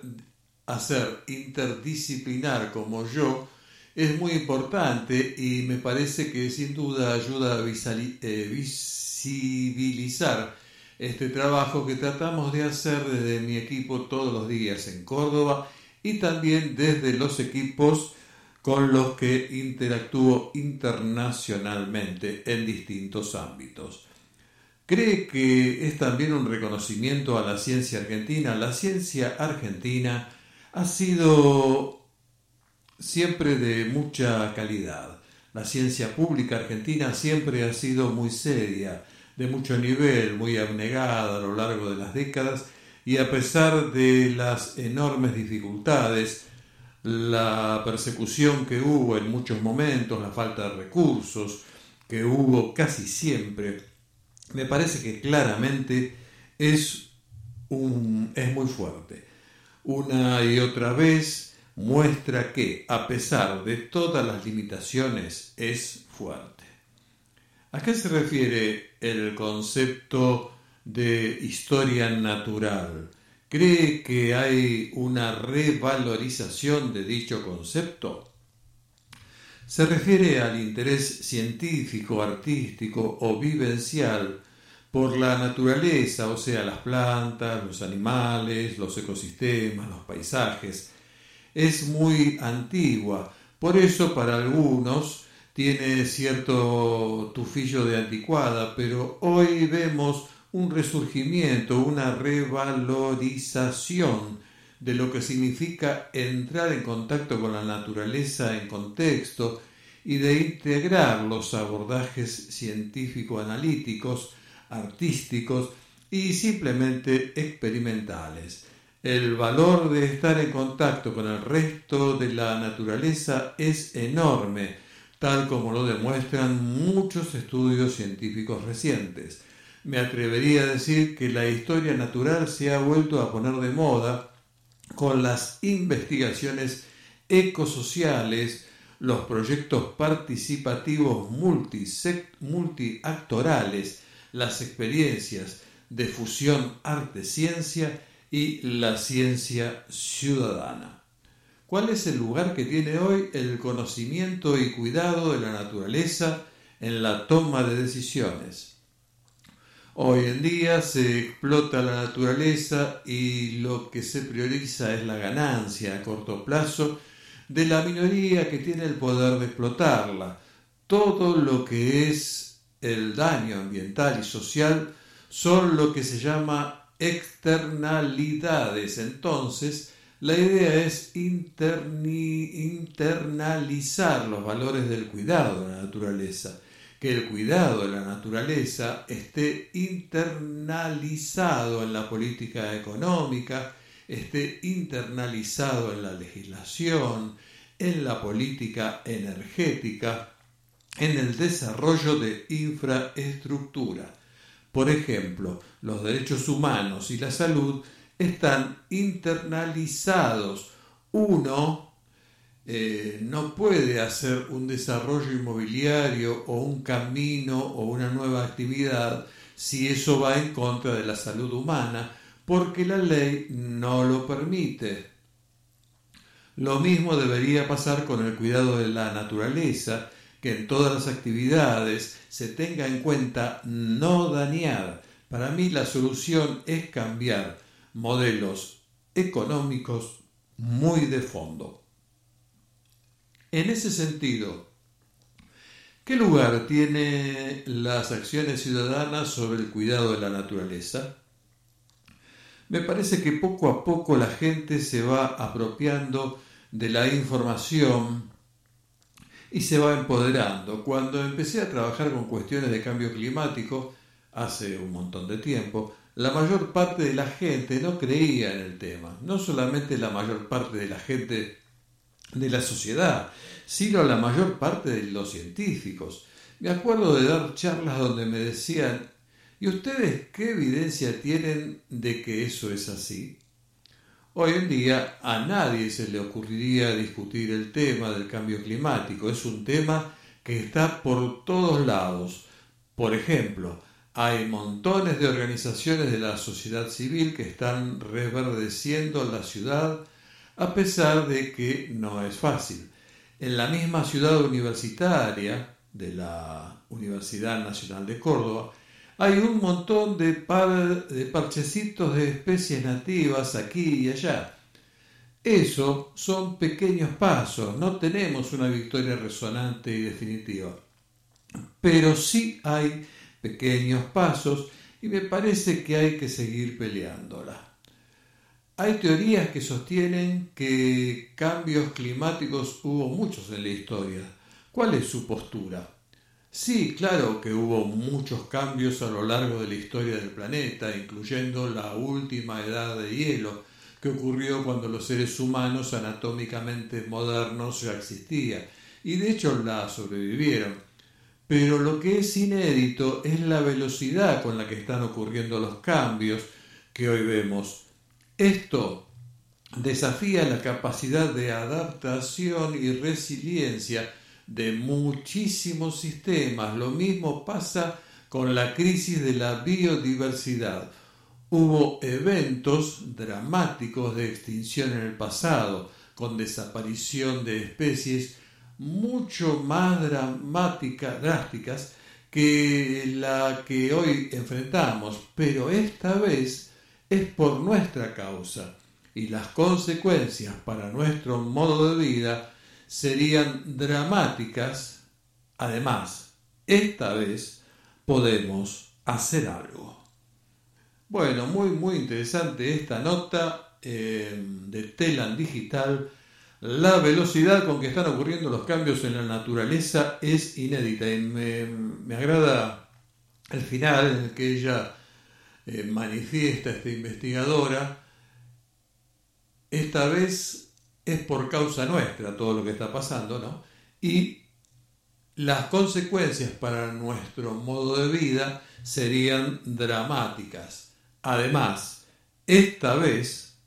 hacer interdisciplinar como yo, es muy importante y me parece que sin duda ayuda a eh, visibilizar este trabajo que tratamos de hacer desde mi equipo todos los días en Córdoba y también desde los equipos con los que interactúo internacionalmente en distintos ámbitos. ¿Cree que es también un reconocimiento a la ciencia argentina? La ciencia argentina ha sido siempre de mucha calidad. La ciencia pública argentina siempre ha sido muy seria, de mucho nivel, muy abnegada a lo largo de las décadas y a pesar de las enormes dificultades, la persecución que hubo en muchos momentos, la falta de recursos que hubo casi siempre, me parece que claramente es, un, es muy fuerte. Una y otra vez muestra que, a pesar de todas las limitaciones, es fuerte. ¿A qué se refiere el concepto de historia natural? ¿Cree que hay una revalorización de dicho concepto? Se refiere al interés científico, artístico o vivencial por la naturaleza, o sea, las plantas, los animales, los ecosistemas, los paisajes, es muy antigua. Por eso para algunos tiene cierto tufillo de anticuada, pero hoy vemos un resurgimiento, una revalorización de lo que significa entrar en contacto con la naturaleza en contexto y de integrar los abordajes científico-analíticos, artísticos y simplemente experimentales. El valor de estar en contacto con el resto de la naturaleza es enorme, tal como lo demuestran muchos estudios científicos recientes. Me atrevería a decir que la historia natural se ha vuelto a poner de moda con las investigaciones ecosociales, los proyectos participativos multiactorales, las experiencias de fusión arte-ciencia y la ciencia ciudadana. ¿Cuál es el lugar que tiene hoy el conocimiento y cuidado de la naturaleza en la toma de decisiones? Hoy en día se explota la naturaleza y lo que se prioriza es la ganancia a corto plazo de la minoría que tiene el poder de explotarla. Todo lo que es el daño ambiental y social son lo que se llama externalidades. Entonces, la idea es internalizar los valores del cuidado de la naturaleza, que el cuidado de la naturaleza esté internalizado en la política económica, esté internalizado en la legislación, en la política energética, en el desarrollo de infraestructura. Por ejemplo, los derechos humanos y la salud están internalizados. Uno eh, no puede hacer un desarrollo inmobiliario o un camino o una nueva actividad si eso va en contra de la salud humana, porque la ley no lo permite. Lo mismo debería pasar con el cuidado de la naturaleza, que en todas las actividades se tenga en cuenta no dañar. Para mí la solución es cambiar modelos económicos muy de fondo. En ese sentido, ¿Qué lugar tienen las acciones ciudadanas sobre el cuidado de la naturaleza? Me parece que poco a poco la gente se va apropiando de la información y se va empoderando. Cuando empecé a trabajar con cuestiones de cambio climático, hace un montón de tiempo, la mayor parte de la gente no creía en el tema. No solamente la mayor parte de la gente de la sociedad, sino la mayor parte de los científicos. Me acuerdo de dar charlas donde me decían, ¿y ustedes qué evidencia tienen de que eso es así? Hoy en día a nadie se le ocurriría discutir el tema del cambio climático. Es un tema que está por todos lados. Por ejemplo, hay montones de organizaciones de la sociedad civil que están reverdeciendo la ciudad a pesar de que no es fácil. En la misma ciudad universitaria de la Universidad Nacional de Córdoba hay un montón de, de parchecitos de especies nativas aquí y allá. Eso son pequeños pasos, no tenemos una victoria resonante y definitiva. Pero sí hay pequeños pasos y me parece que hay que seguir peleándola. Hay teorías que sostienen que cambios climáticos hubo muchos en la historia. ¿Cuál es su postura? Sí, claro que hubo muchos cambios a lo largo de la historia del planeta, incluyendo la última edad de hielo, que ocurrió cuando los seres humanos anatómicamente modernos ya existían, y de hecho la sobrevivieron. Pero lo que es inédito es la velocidad con la que están ocurriendo los cambios que hoy vemos. Esto desafía la capacidad de adaptación y resiliencia de muchísimos sistemas. Lo mismo pasa con la crisis de la biodiversidad. Hubo eventos dramáticos de extinción en el pasado, con desaparición de especies mucho más dramáticas, drásticas que la que hoy enfrentamos, pero esta vez es por nuestra causa y las consecuencias para nuestro modo de vida serían dramáticas. Además, esta vez podemos hacer algo. Bueno, muy muy interesante esta nota eh, de Telan Digital. La velocidad con que están ocurriendo los cambios en la naturaleza es inédita y me, agrada el final en el que ella eh, manifiesta, esta investigadora, esta vez es por causa nuestra todo lo que está pasando, ¿no? Y las consecuencias para nuestro modo de vida serían dramáticas. Además, esta vez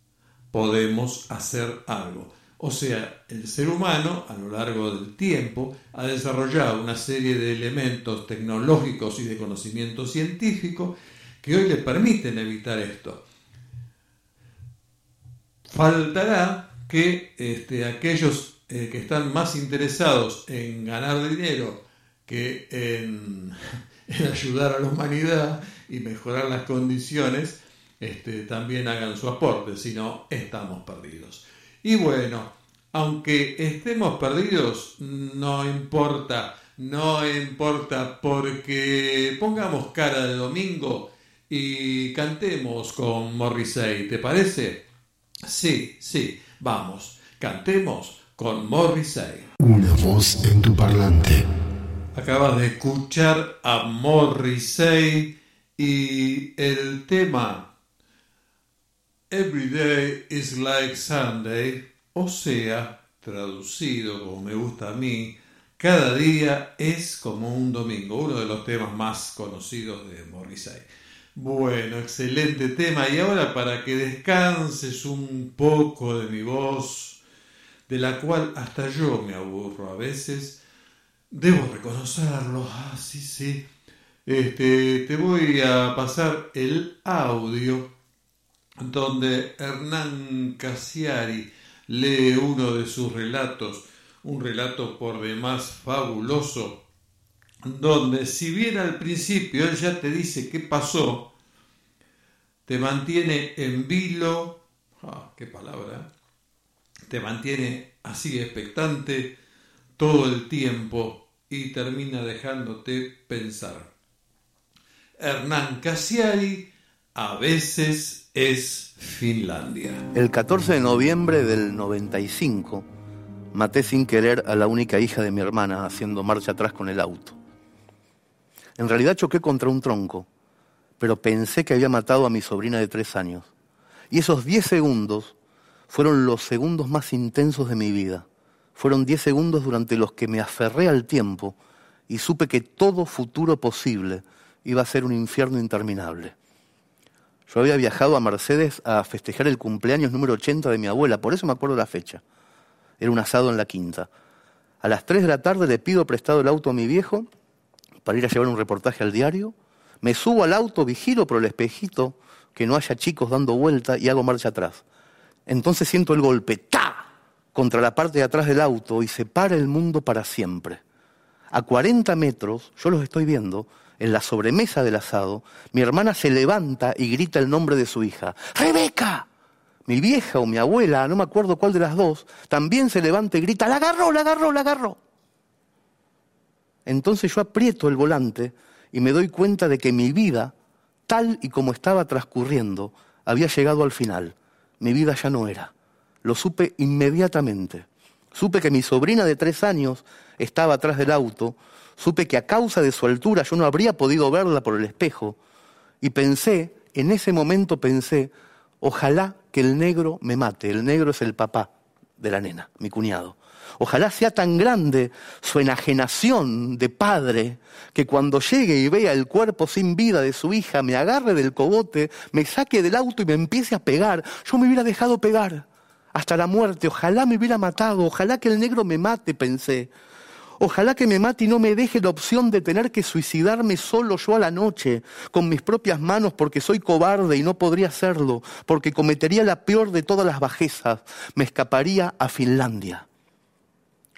podemos hacer algo. O sea, el ser humano a lo largo del tiempo ha desarrollado una serie de elementos tecnológicos y de conocimiento científico que hoy le permiten evitar esto. Faltará que este, aquellos eh, que están más interesados en ganar dinero que en, ayudar a la humanidad y mejorar las condiciones, este, también hagan su aporte, si no, estamos perdidos. Y bueno, aunque estemos perdidos, no importa, no importa, porque pongamos cara de domingo y cantemos con Morrissey, ¿te parece? Sí, sí. Vamos, cantemos con Morrissey. Una voz en tu parlante. Acabas de escuchar a Morrissey y el tema Every day is like Sunday, o sea, traducido como me gusta a mí, cada día es como un domingo, uno de los temas más conocidos de Morrissey. Bueno, excelente tema. Y ahora para que descanses un poco de mi voz, de la cual hasta yo me aburro a veces, debo reconocerlo. Ah, sí, sí. Este, te voy a pasar el audio donde Hernán Casiari lee uno de sus relatos, un relato por demás fabuloso, donde si bien al principio él ya te dice qué pasó, te mantiene en vilo, ah, qué palabra, te mantiene así expectante todo el tiempo y termina dejándote pensar. Hernán Cassiari a veces es Finlandia. El 14 de noviembre del 95 maté sin querer a la única hija de mi hermana haciendo marcha atrás con el auto. En realidad choqué contra un tronco, pero pensé que había matado a mi sobrina de tres años. Y esos diez segundos fueron los segundos más intensos de mi vida. Fueron diez segundos durante los que me aferré al tiempo y supe que todo futuro posible iba a ser un infierno interminable. Yo había viajado a Mercedes a festejar el cumpleaños número 80 de mi abuela, por eso me acuerdo la fecha. Era un asado en la quinta. A las 3 de la tarde le pido prestado el auto a mi viejo para ir a llevar un reportaje al diario. Me subo al auto, vigilo por el espejito que no haya chicos dando vuelta y hago marcha atrás. Entonces siento el golpe, ¡ta! contra la parte de atrás del auto y se para el mundo para siempre. A 40 metros, yo los estoy viendo, en la sobremesa del asado, mi hermana se levanta y grita el nombre de su hija. ¡Rebeca! Mi vieja o mi abuela, no me acuerdo cuál de las dos, también se levanta y grita, la agarró, la agarró, la agarró. Entonces yo aprieto el volante y me doy cuenta de que mi vida, tal y como estaba transcurriendo, había llegado al final. Mi vida ya no era. Lo supe inmediatamente. Supe que mi sobrina de tres años estaba atrás del auto, supe que a causa de su altura yo no habría podido verla por el espejo, y pensé, en ese momento pensé, ojalá que el negro me mate, el negro es el papá de la nena, mi cuñado. Ojalá sea tan grande su enajenación de padre que cuando llegue y vea el cuerpo sin vida de su hija, me agarre del cogote, me saque del auto y me empiece a pegar. Yo me hubiera dejado pegar hasta la muerte. Ojalá me hubiera matado, ojalá que el negro me mate, pensé. Ojalá que me mate y no me deje la opción de tener que suicidarme solo yo a la noche, con mis propias manos, porque soy cobarde y no podría hacerlo, porque cometería la peor de todas las bajezas, me escaparía a Finlandia.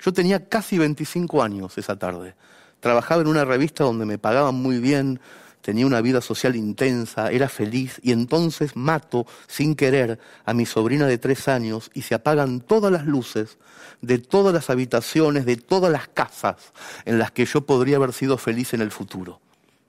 Yo tenía casi 25 años esa tarde. Trabajaba en una revista donde me pagaban muy bien, tenía una vida social intensa, era feliz y entonces mato sin querer a mi sobrina de tres años y se apagan todas las luces de todas las habitaciones, de todas las casas en las que yo podría haber sido feliz en el futuro.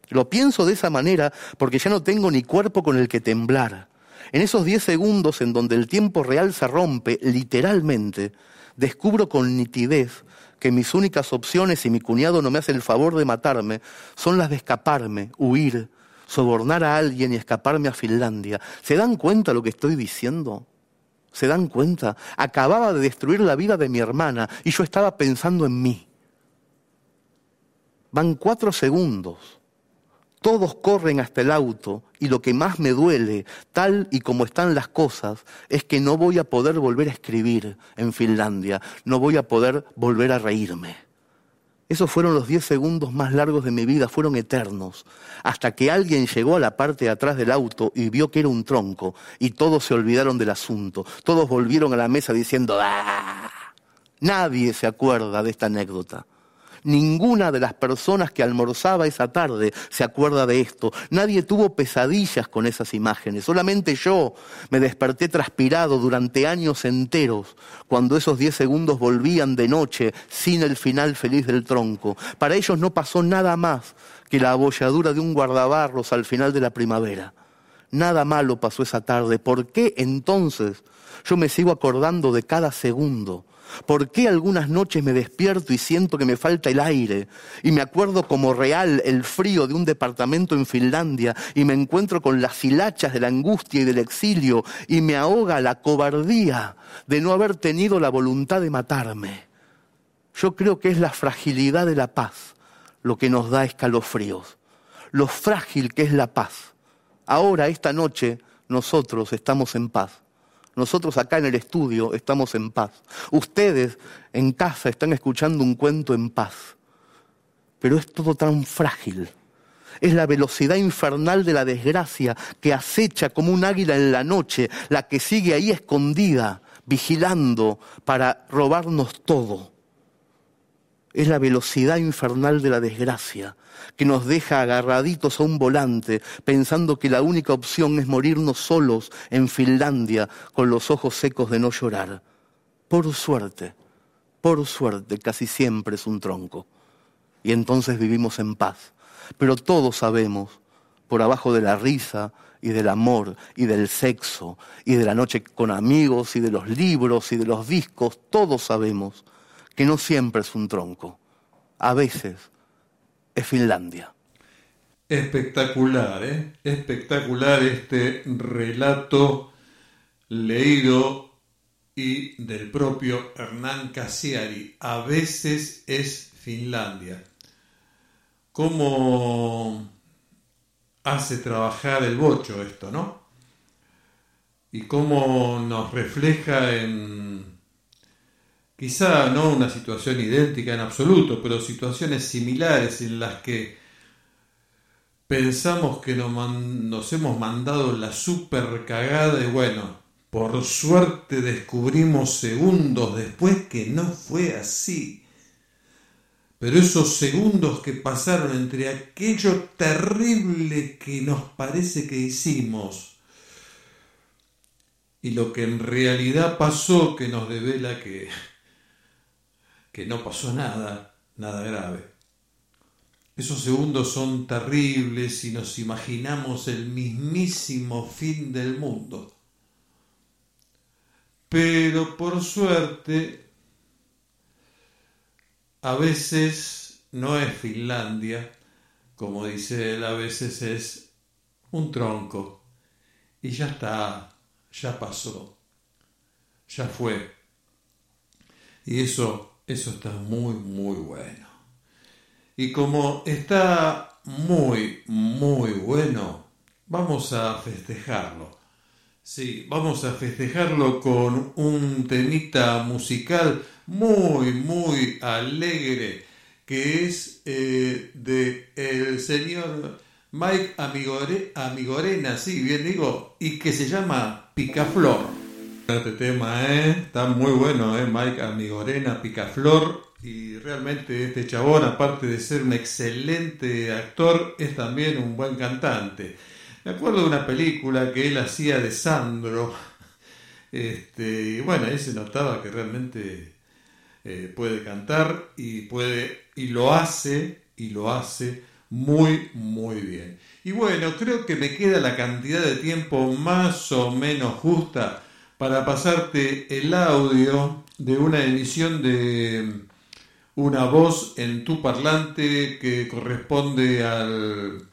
Lo pienso de esa manera porque ya no tengo ni cuerpo con el que temblar. En esos diez segundos en donde el tiempo real se rompe, literalmente, descubro con nitidez que mis únicas opciones, si mi cuñado no me hace el favor de matarme, son las de escaparme, huir, sobornar a alguien y escaparme a Finlandia. ¿Se dan cuenta lo que estoy diciendo? ¿Se dan cuenta? Acababa de destruir la vida de mi hermana y yo estaba pensando en mí. Van cuatro segundos todos corren hasta el auto y lo que más me duele, tal y como están las cosas, es que no voy a poder volver a escribir en Finlandia, no voy a poder volver a reírme. Esos fueron los diez segundos más largos de mi vida, fueron eternos, hasta que alguien llegó a la parte de atrás del auto y vio que era un tronco, y todos se olvidaron del asunto, todos volvieron a la mesa diciendo, ¡ah! Nadie se acuerda de esta anécdota. Ninguna de las personas que almorzaba esa tarde se acuerda de esto. Nadie tuvo pesadillas con esas imágenes. Solamente yo me desperté transpirado durante años enteros cuando esos diez segundos volvían de noche sin el final feliz del tronco. Para ellos no pasó nada más que la abolladura de un guardabarros al final de la primavera. Nada malo pasó esa tarde. ¿Por qué entonces yo me sigo acordando de cada segundo? ¿Por qué algunas noches me despierto y siento que me falta el aire? Y me acuerdo como real el frío de un departamento en Finlandia y me encuentro con las hilachas de la angustia y del exilio y me ahoga la cobardía de no haber tenido la voluntad de matarme. Yo creo que es la fragilidad de la paz lo que nos da escalofríos, lo frágil que es la paz. Ahora, esta noche, nosotros estamos en paz nosotros acá en el estudio estamos en paz. Ustedes en casa están escuchando un cuento en paz. Pero es todo tan frágil. Es la velocidad infernal de la desgracia que acecha como un águila en la noche, la que sigue ahí escondida, vigilando para robarnos todo. Es la velocidad infernal de la desgracia que nos deja agarraditos a un volante, pensando que la única opción es morirnos solos en Finlandia con los ojos secos de no llorar. Por suerte, por suerte, casi siempre es un tronco. y entonces vivimos en paz. Pero todos sabemos, por abajo de la risa y del amor y del sexo y de la noche con amigos y de los libros y de los discos, todos sabemos que no siempre es un tronco. A veces es Finlandia. Espectacular, ¿eh? Espectacular este relato leído y del propio Hernán Casiari. A veces es Finlandia. ¿Cómo hace trabajar el bocho esto, no? Y cómo nos refleja en, quizá no una situación idéntica en absoluto, pero situaciones similares en las que pensamos que nos, hemos mandado la super cagada y bueno, por suerte descubrimos segundos después que no fue así. Pero esos segundos que pasaron entre aquello terrible que nos parece que hicimos y lo que en realidad pasó que nos devela que, que no pasó nada, nada grave. Esos segundos son terribles y nos imaginamos el mismísimo fin del mundo. Pero por suerte a veces no es Finlandia, como dice él, a veces es un tronco. Y ya está, ya pasó, ya fue. Y eso, eso está muy, muy bueno. Y como está muy, muy bueno, vamos a festejarlo. Sí, vamos a festejarlo con un temita musical muy, muy alegre, que es eh, de el señor Mike Amigore, Amigorena, sí, bien digo, y que se llama Picaflor. Este tema ¿eh? está muy bueno, ¿eh? Mike Amigorena, Picaflor, y realmente este chabón, aparte de ser un excelente actor, es también un buen cantante. Me acuerdo de una película que él hacía de Sandro, este, y bueno, ahí se notaba que realmente eh, puede cantar y puede y lo hace y lo hace muy muy bien. Y bueno, creo que me queda la cantidad de tiempo más o menos justa para pasarte el audio de una emisión de una voz en tu parlante que corresponde al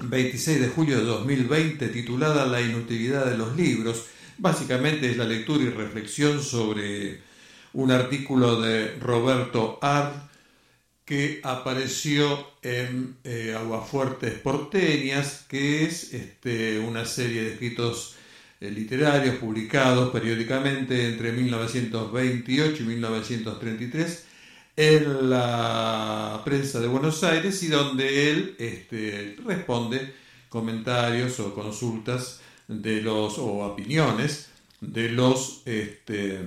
26 de julio de 2020 titulada La inutilidad de los libros. Básicamente es la lectura y reflexión sobre un artículo de Roberto Ard que apareció en eh, Aguafuertes Porteñas, que es este, una serie de escritos literarios publicados periódicamente entre 1928 y 1933 en la prensa de Buenos Aires y donde él este, responde comentarios o consultas de los o opiniones de los este,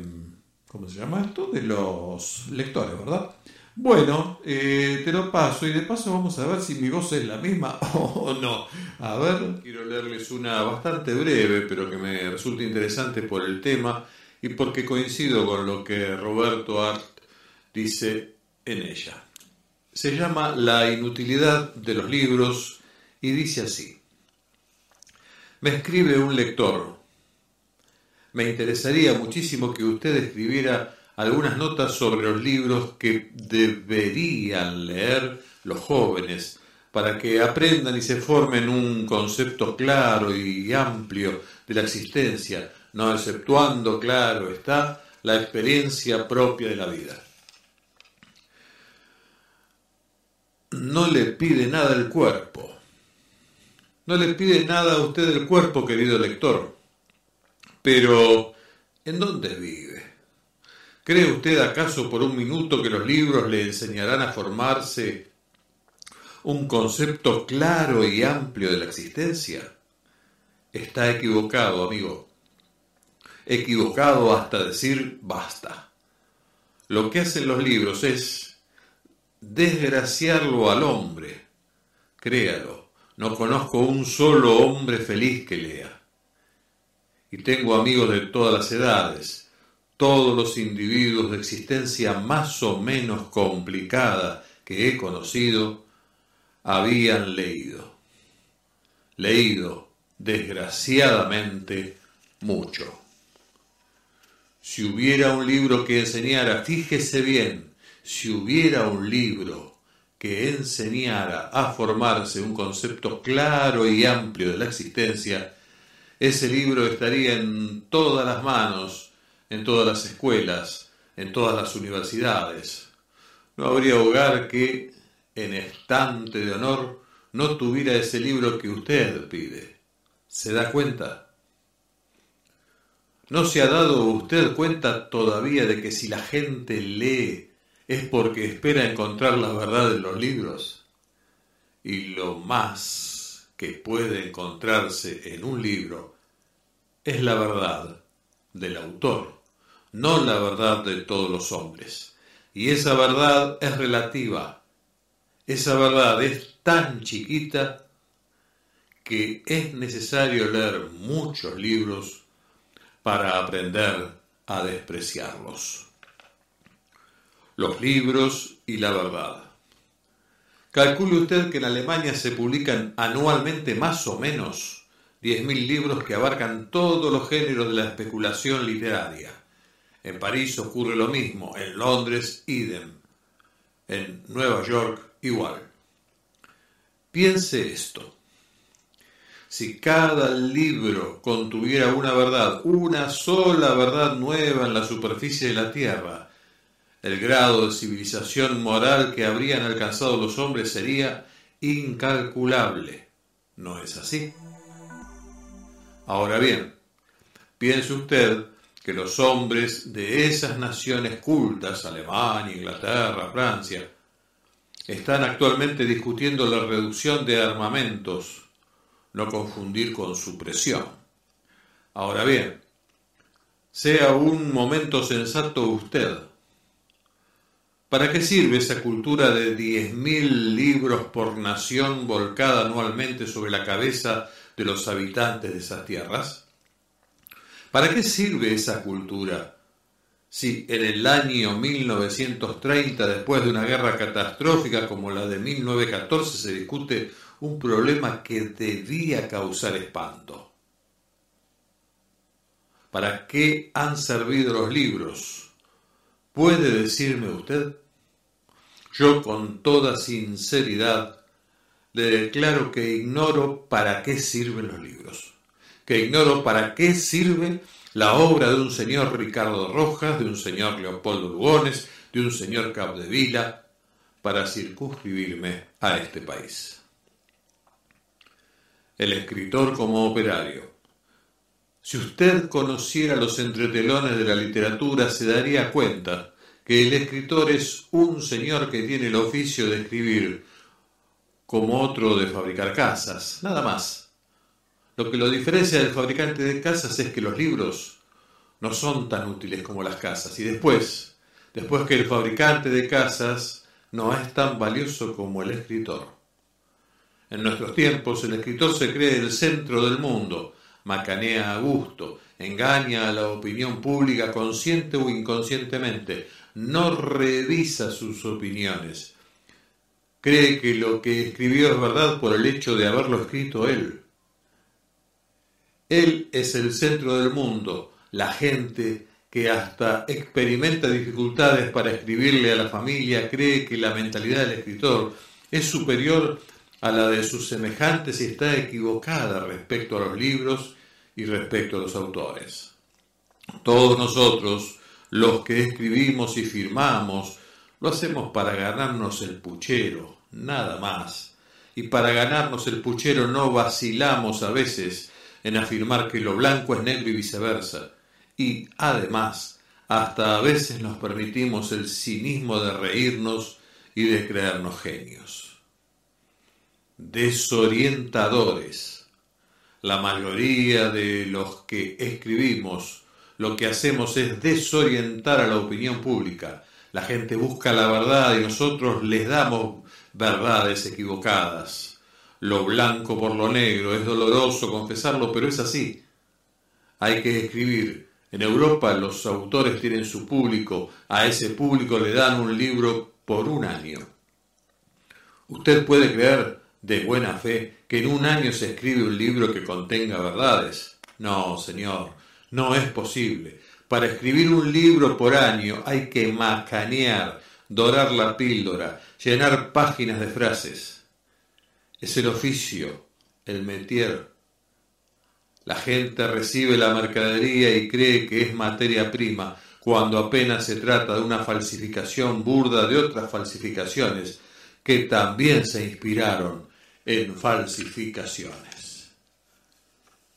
¿cómo se llama esto? De los lectores, ¿verdad? Bueno, eh, te lo paso y de paso vamos a ver si mi voz es la misma o no. A ver, quiero leerles una bastante breve, pero que me resulta interesante por el tema y porque coincido con lo que Roberto Art dice en ella. Se llama La inutilidad de los libros y dice así. Me escribe un lector me interesaría muchísimo que usted escribiera algunas notas sobre los libros que deberían leer los jóvenes para que aprendan y se formen un concepto claro y amplio de la existencia, no exceptuando, claro está, la experiencia propia de la vida. No le pide nada el cuerpo. No le pide nada a usted el cuerpo, querido lector pero, ¿en dónde vive? ¿Cree usted acaso por un minuto que los libros le enseñarán a formarse un concepto claro y amplio de la existencia? Está equivocado, amigo. Equivocado hasta decir basta. Lo que hacen los libros es desgraciarlo al hombre. Créalo, no conozco un solo hombre feliz que lea y tengo amigos de todas las edades, todos los individuos de existencia más o menos complicada que he conocido habían leído. Leído, desgraciadamente, mucho. Si hubiera un libro que enseñara, fíjese bien, si hubiera un libro que enseñara a formarse un concepto claro y amplio de la existencia, ese libro estaría en todas las manos, en todas las escuelas, en todas las universidades. No habría hogar que, en estante de honor, no tuviera ese libro que usted pide. ¿Se da cuenta? ¿No se ha dado usted cuenta todavía de que si la gente lee es porque espera encontrar la verdad en los libros? Y lo más que puede encontrarse en un libro es la verdad del autor, no la verdad de todos los hombres. Y esa verdad es relativa. Esa verdad es tan chiquita que es necesario leer muchos libros para aprender a despreciarlos. Los libros y la verdad. Calcule usted que en Alemania se publican anualmente más o menos 10.000 libros que abarcan todos los géneros de la especulación literaria. En París ocurre lo mismo, en Londres idem, en Nueva York igual. Piense esto. Si cada libro contuviera una verdad, una sola verdad nueva en la superficie de la Tierra, el grado de civilización moral que habrían alcanzado los hombres sería incalculable. ¿No es así? Ahora bien, piense usted que los hombres de esas naciones cultas, Alemania, Inglaterra, Francia, están actualmente discutiendo la reducción de armamentos no confundir con supresión. Ahora bien, sea un momento sensato usted. ¿Para qué sirve esa cultura de 10.000 libros por nación volcada anualmente sobre la cabeza de los habitantes de esas tierras? ¿Para qué sirve esa cultura si en el año 1930, después de una guerra catastrófica como la de 1914, se discute un problema que debía causar espanto. ¿Para qué han servido los libros? ¿Puede decirme usted? Yo con toda sinceridad le declaro que ignoro para qué sirven los libros, que ignoro para qué sirve la obra de un señor Ricardo Rojas, de un señor Leopoldo Lugones, de un señor Capdevila, para circunscribirme a este país el escritor como operario. Si usted conociera los entretelones de la literatura, se daría cuenta que el escritor es un señor que tiene el oficio de escribir como otro de fabricar casas, nada más. Lo que lo diferencia del fabricante de casas es que los libros no son tan útiles como las casas. Y después, después que el fabricante de casas no es tan valioso como el escritor. En nuestros tiempos el escritor se cree el centro del mundo, macanea a gusto, engaña a la opinión pública consciente o inconscientemente, no revisa sus opiniones. Cree que lo que escribió es verdad por el hecho de haberlo escrito él. Él es el centro del mundo, la gente que hasta experimenta dificultades para escribirle a la familia cree que la mentalidad del escritor es superior a la de sus semejantes y está equivocada respecto a los libros y respecto a los autores. Todos nosotros, los que escribimos y firmamos, lo hacemos para ganarnos el puchero, nada más. Y para ganarnos el puchero no vacilamos a veces en afirmar que lo blanco es negro y viceversa. Y además, hasta a veces nos permitimos el cinismo de reírnos y de creernos genios desorientadores. La mayoría de los que escribimos lo que hacemos es desorientar a la opinión pública. La gente busca la verdad y nosotros les damos verdades equivocadas. Lo blanco por lo negro, es doloroso confesarlo, pero es así. Hay que escribir. En Europa los autores tienen su público, a ese público le dan un libro por un año. Usted puede creer de buena fe que en un año se escribe un libro que contenga verdades. No, señor, no es posible. Para escribir un libro por año hay que macanear, dorar la píldora, llenar páginas de frases. Es el oficio, el métier. La gente recibe la mercadería y cree que es materia prima, cuando apenas se trata de una falsificación burda de otras falsificaciones que también se inspiraron en falsificaciones.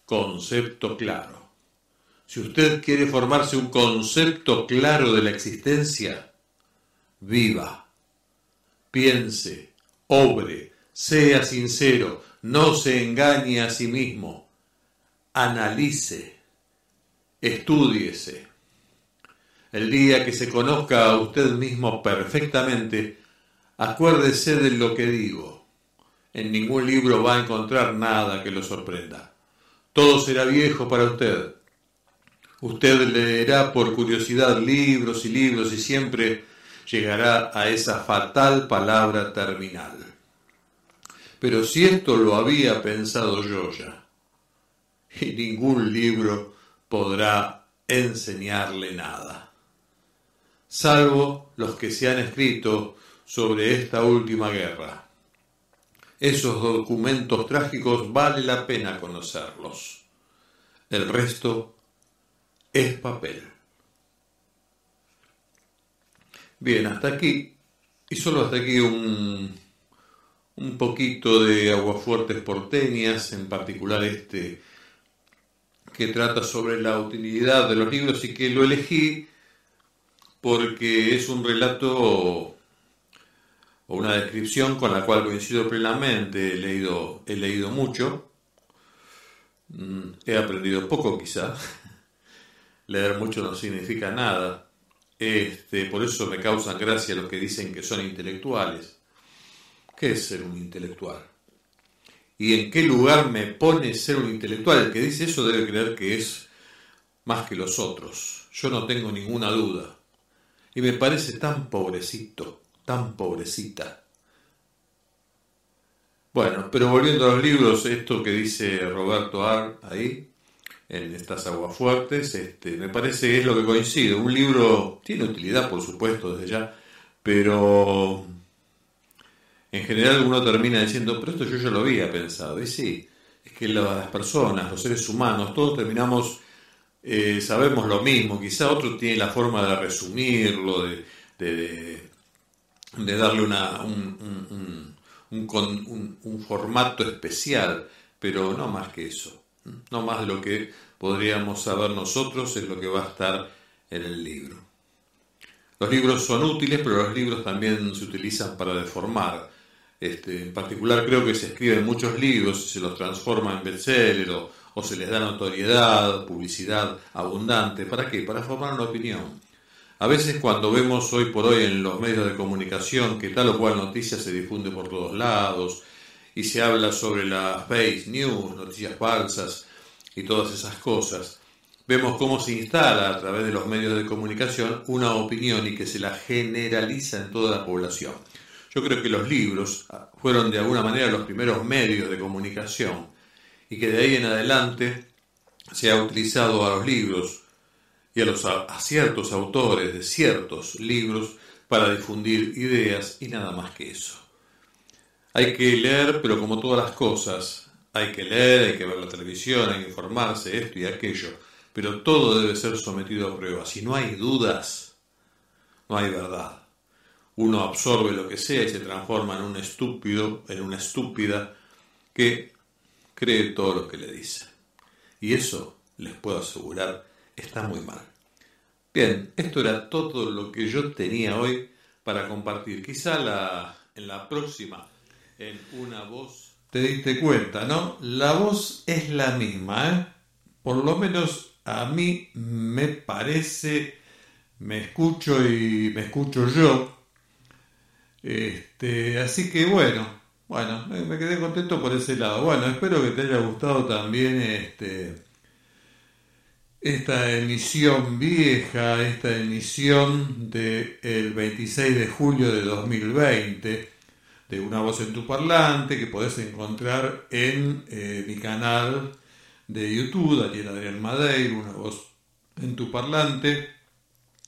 Concepto claro. Si usted quiere formarse un concepto claro de la existencia, viva, piense, obre, sea sincero, no se engañe a sí mismo, analice, estudiese. El día que se conozca a usted mismo perfectamente, Acuérdese de lo que digo. En ningún libro va a encontrar nada que lo sorprenda. Todo será viejo para usted. Usted leerá por curiosidad libros y libros y siempre llegará a esa fatal palabra terminal. Pero si esto lo había pensado yo ya, y ningún libro podrá enseñarle nada, salvo los que se han escrito sobre esta última guerra. Esos documentos trágicos vale la pena conocerlos. El resto es papel. Bien, hasta aquí, y solo hasta aquí un, un poquito de aguafuertes porteñas, en particular este que trata sobre la utilidad de los libros y que lo elegí porque es un relato o una descripción con la cual coincido plenamente, he leído, he leído mucho, mm, he aprendido poco quizá, leer mucho no significa nada, este, por eso me causan gracia los que dicen que son intelectuales. ¿Qué es ser un intelectual? ¿Y en qué lugar me pone ser un intelectual? El que dice eso debe creer que es más que los otros. Yo no tengo ninguna duda. Y me parece tan pobrecito tan pobrecita. Bueno, pero volviendo a los libros, esto que dice Roberto Ar ahí, en estas aguas fuertes, este, me parece que es lo que coincide. Un libro tiene utilidad, por supuesto, desde ya, pero en general uno termina diciendo, pero esto yo ya lo había pensado. Y sí, es que las personas, los seres humanos, todos terminamos, eh, sabemos lo mismo, quizá otro tiene la forma de resumirlo, de, darle un, un, formato especial, pero no más que eso. No más de lo que podríamos saber nosotros es lo que va a estar en el libro. Los libros son útiles, pero los libros también se utilizan para deformar. Este, en particular creo que se escriben muchos libros y se los transforma en bestseller o, o se les da notoriedad, publicidad abundante. ¿Para qué? Para formar una opinión. A veces cuando vemos hoy por hoy en los medios de comunicación que tal o cual noticia se difunde por todos lados y se habla sobre las fake news, noticias falsas y todas esas cosas, vemos cómo se instala a través de los medios de comunicación una opinión y que se la generaliza en toda la población. Yo creo que los libros fueron de alguna manera los primeros medios de comunicación y que de ahí en adelante se ha utilizado a los libros y a, los, a ciertos autores de ciertos libros para difundir ideas y nada más que eso. Hay que leer, pero como todas las cosas, hay que leer, hay que ver la televisión, hay que informarse, esto y aquello, pero todo debe ser sometido a prueba. Si no hay dudas, no hay verdad. Uno absorbe lo que sea y se transforma en un estúpido, en una estúpida que cree todo lo que le dice. Y eso, les puedo asegurar, está muy mal. Bien, esto era todo lo que yo tenía hoy para compartir. Quizá la, en la próxima, en una voz, te diste cuenta, ¿no? La voz es la misma, ¿eh? Por lo menos a mí me parece, me escucho y me escucho yo. Este, así que bueno, bueno, me quedé contento por ese lado. Bueno, espero que te haya gustado también este esta emisión vieja, esta emisión del 26 de julio de 2020, de Una voz en tu parlante, que podés encontrar en eh, mi canal de YouTube, Daniel Adrián Madeiro, Una voz en tu parlante.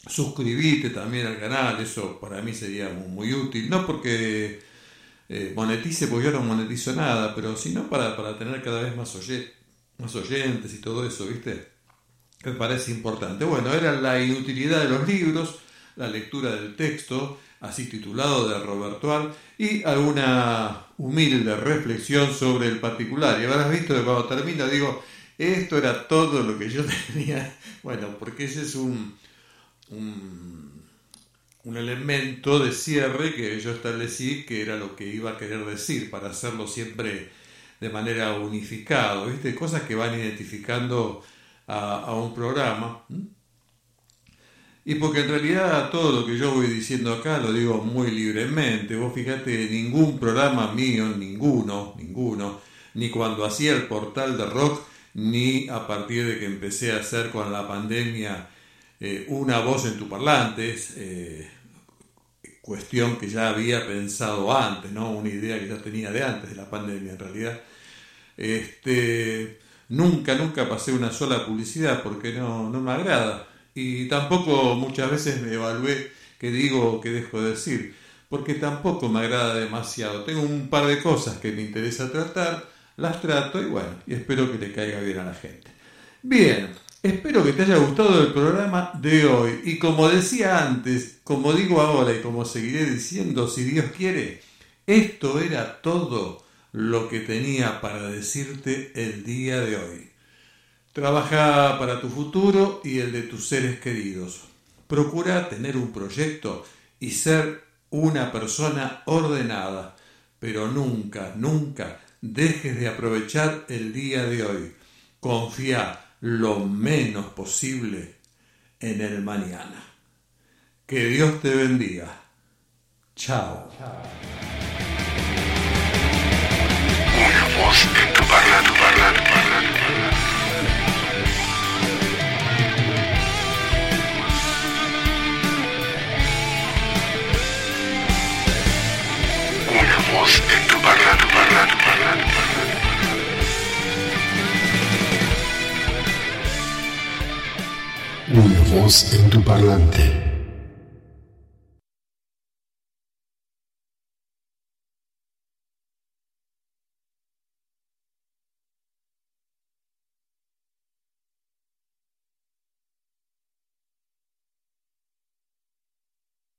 Suscribite también al canal, eso para mí sería muy, útil, no porque eh, monetice, porque yo no monetizo nada, pero sino para, para tener cada vez más, más oyentes y todo eso, ¿viste? Me parece importante. Bueno, era la inutilidad de los libros, la lectura del texto, así titulado de Roberto Al, y alguna humilde reflexión sobre el particular. Y habrás visto que cuando termino digo, esto era todo lo que yo tenía. Bueno, porque ese es un, un, un, elemento de cierre que yo establecí que era lo que iba a querer decir para hacerlo siempre de manera unificado, ¿viste? Cosas que van identificando a, a un programa. Y porque en realidad todo lo que yo voy diciendo acá lo digo muy libremente. Vos fíjate, ningún programa mío, ninguno, ninguno, ni cuando hacía el portal de rock, ni a partir de que empecé a hacer con la pandemia eh, una voz en tu parlantes, eh, cuestión que ya había pensado antes, ¿no? Una idea que ya tenía de antes de la pandemia en realidad. Este, nunca, nunca pasé una sola publicidad porque no, no me agrada y tampoco muchas veces me evalué qué digo o qué dejo de decir, porque tampoco me agrada demasiado. Tengo un par de cosas que me interesa tratar, las trato y bueno, y espero que le caiga bien a la gente. Bien, espero que te haya gustado el programa de hoy. Y como decía antes, como digo ahora y como seguiré diciendo, si Dios quiere, esto era todo lo que tenía para decirte el día de hoy. Trabaja para tu futuro y el de tus seres queridos. Procura tener un proyecto y ser una persona ordenada, pero nunca, nunca dejes de aprovechar el día de hoy. Confía lo menos posible en el mañana. Que Dios te bendiga. Chao. Una voz en tu en tu parlante, Una voz en tu parlante.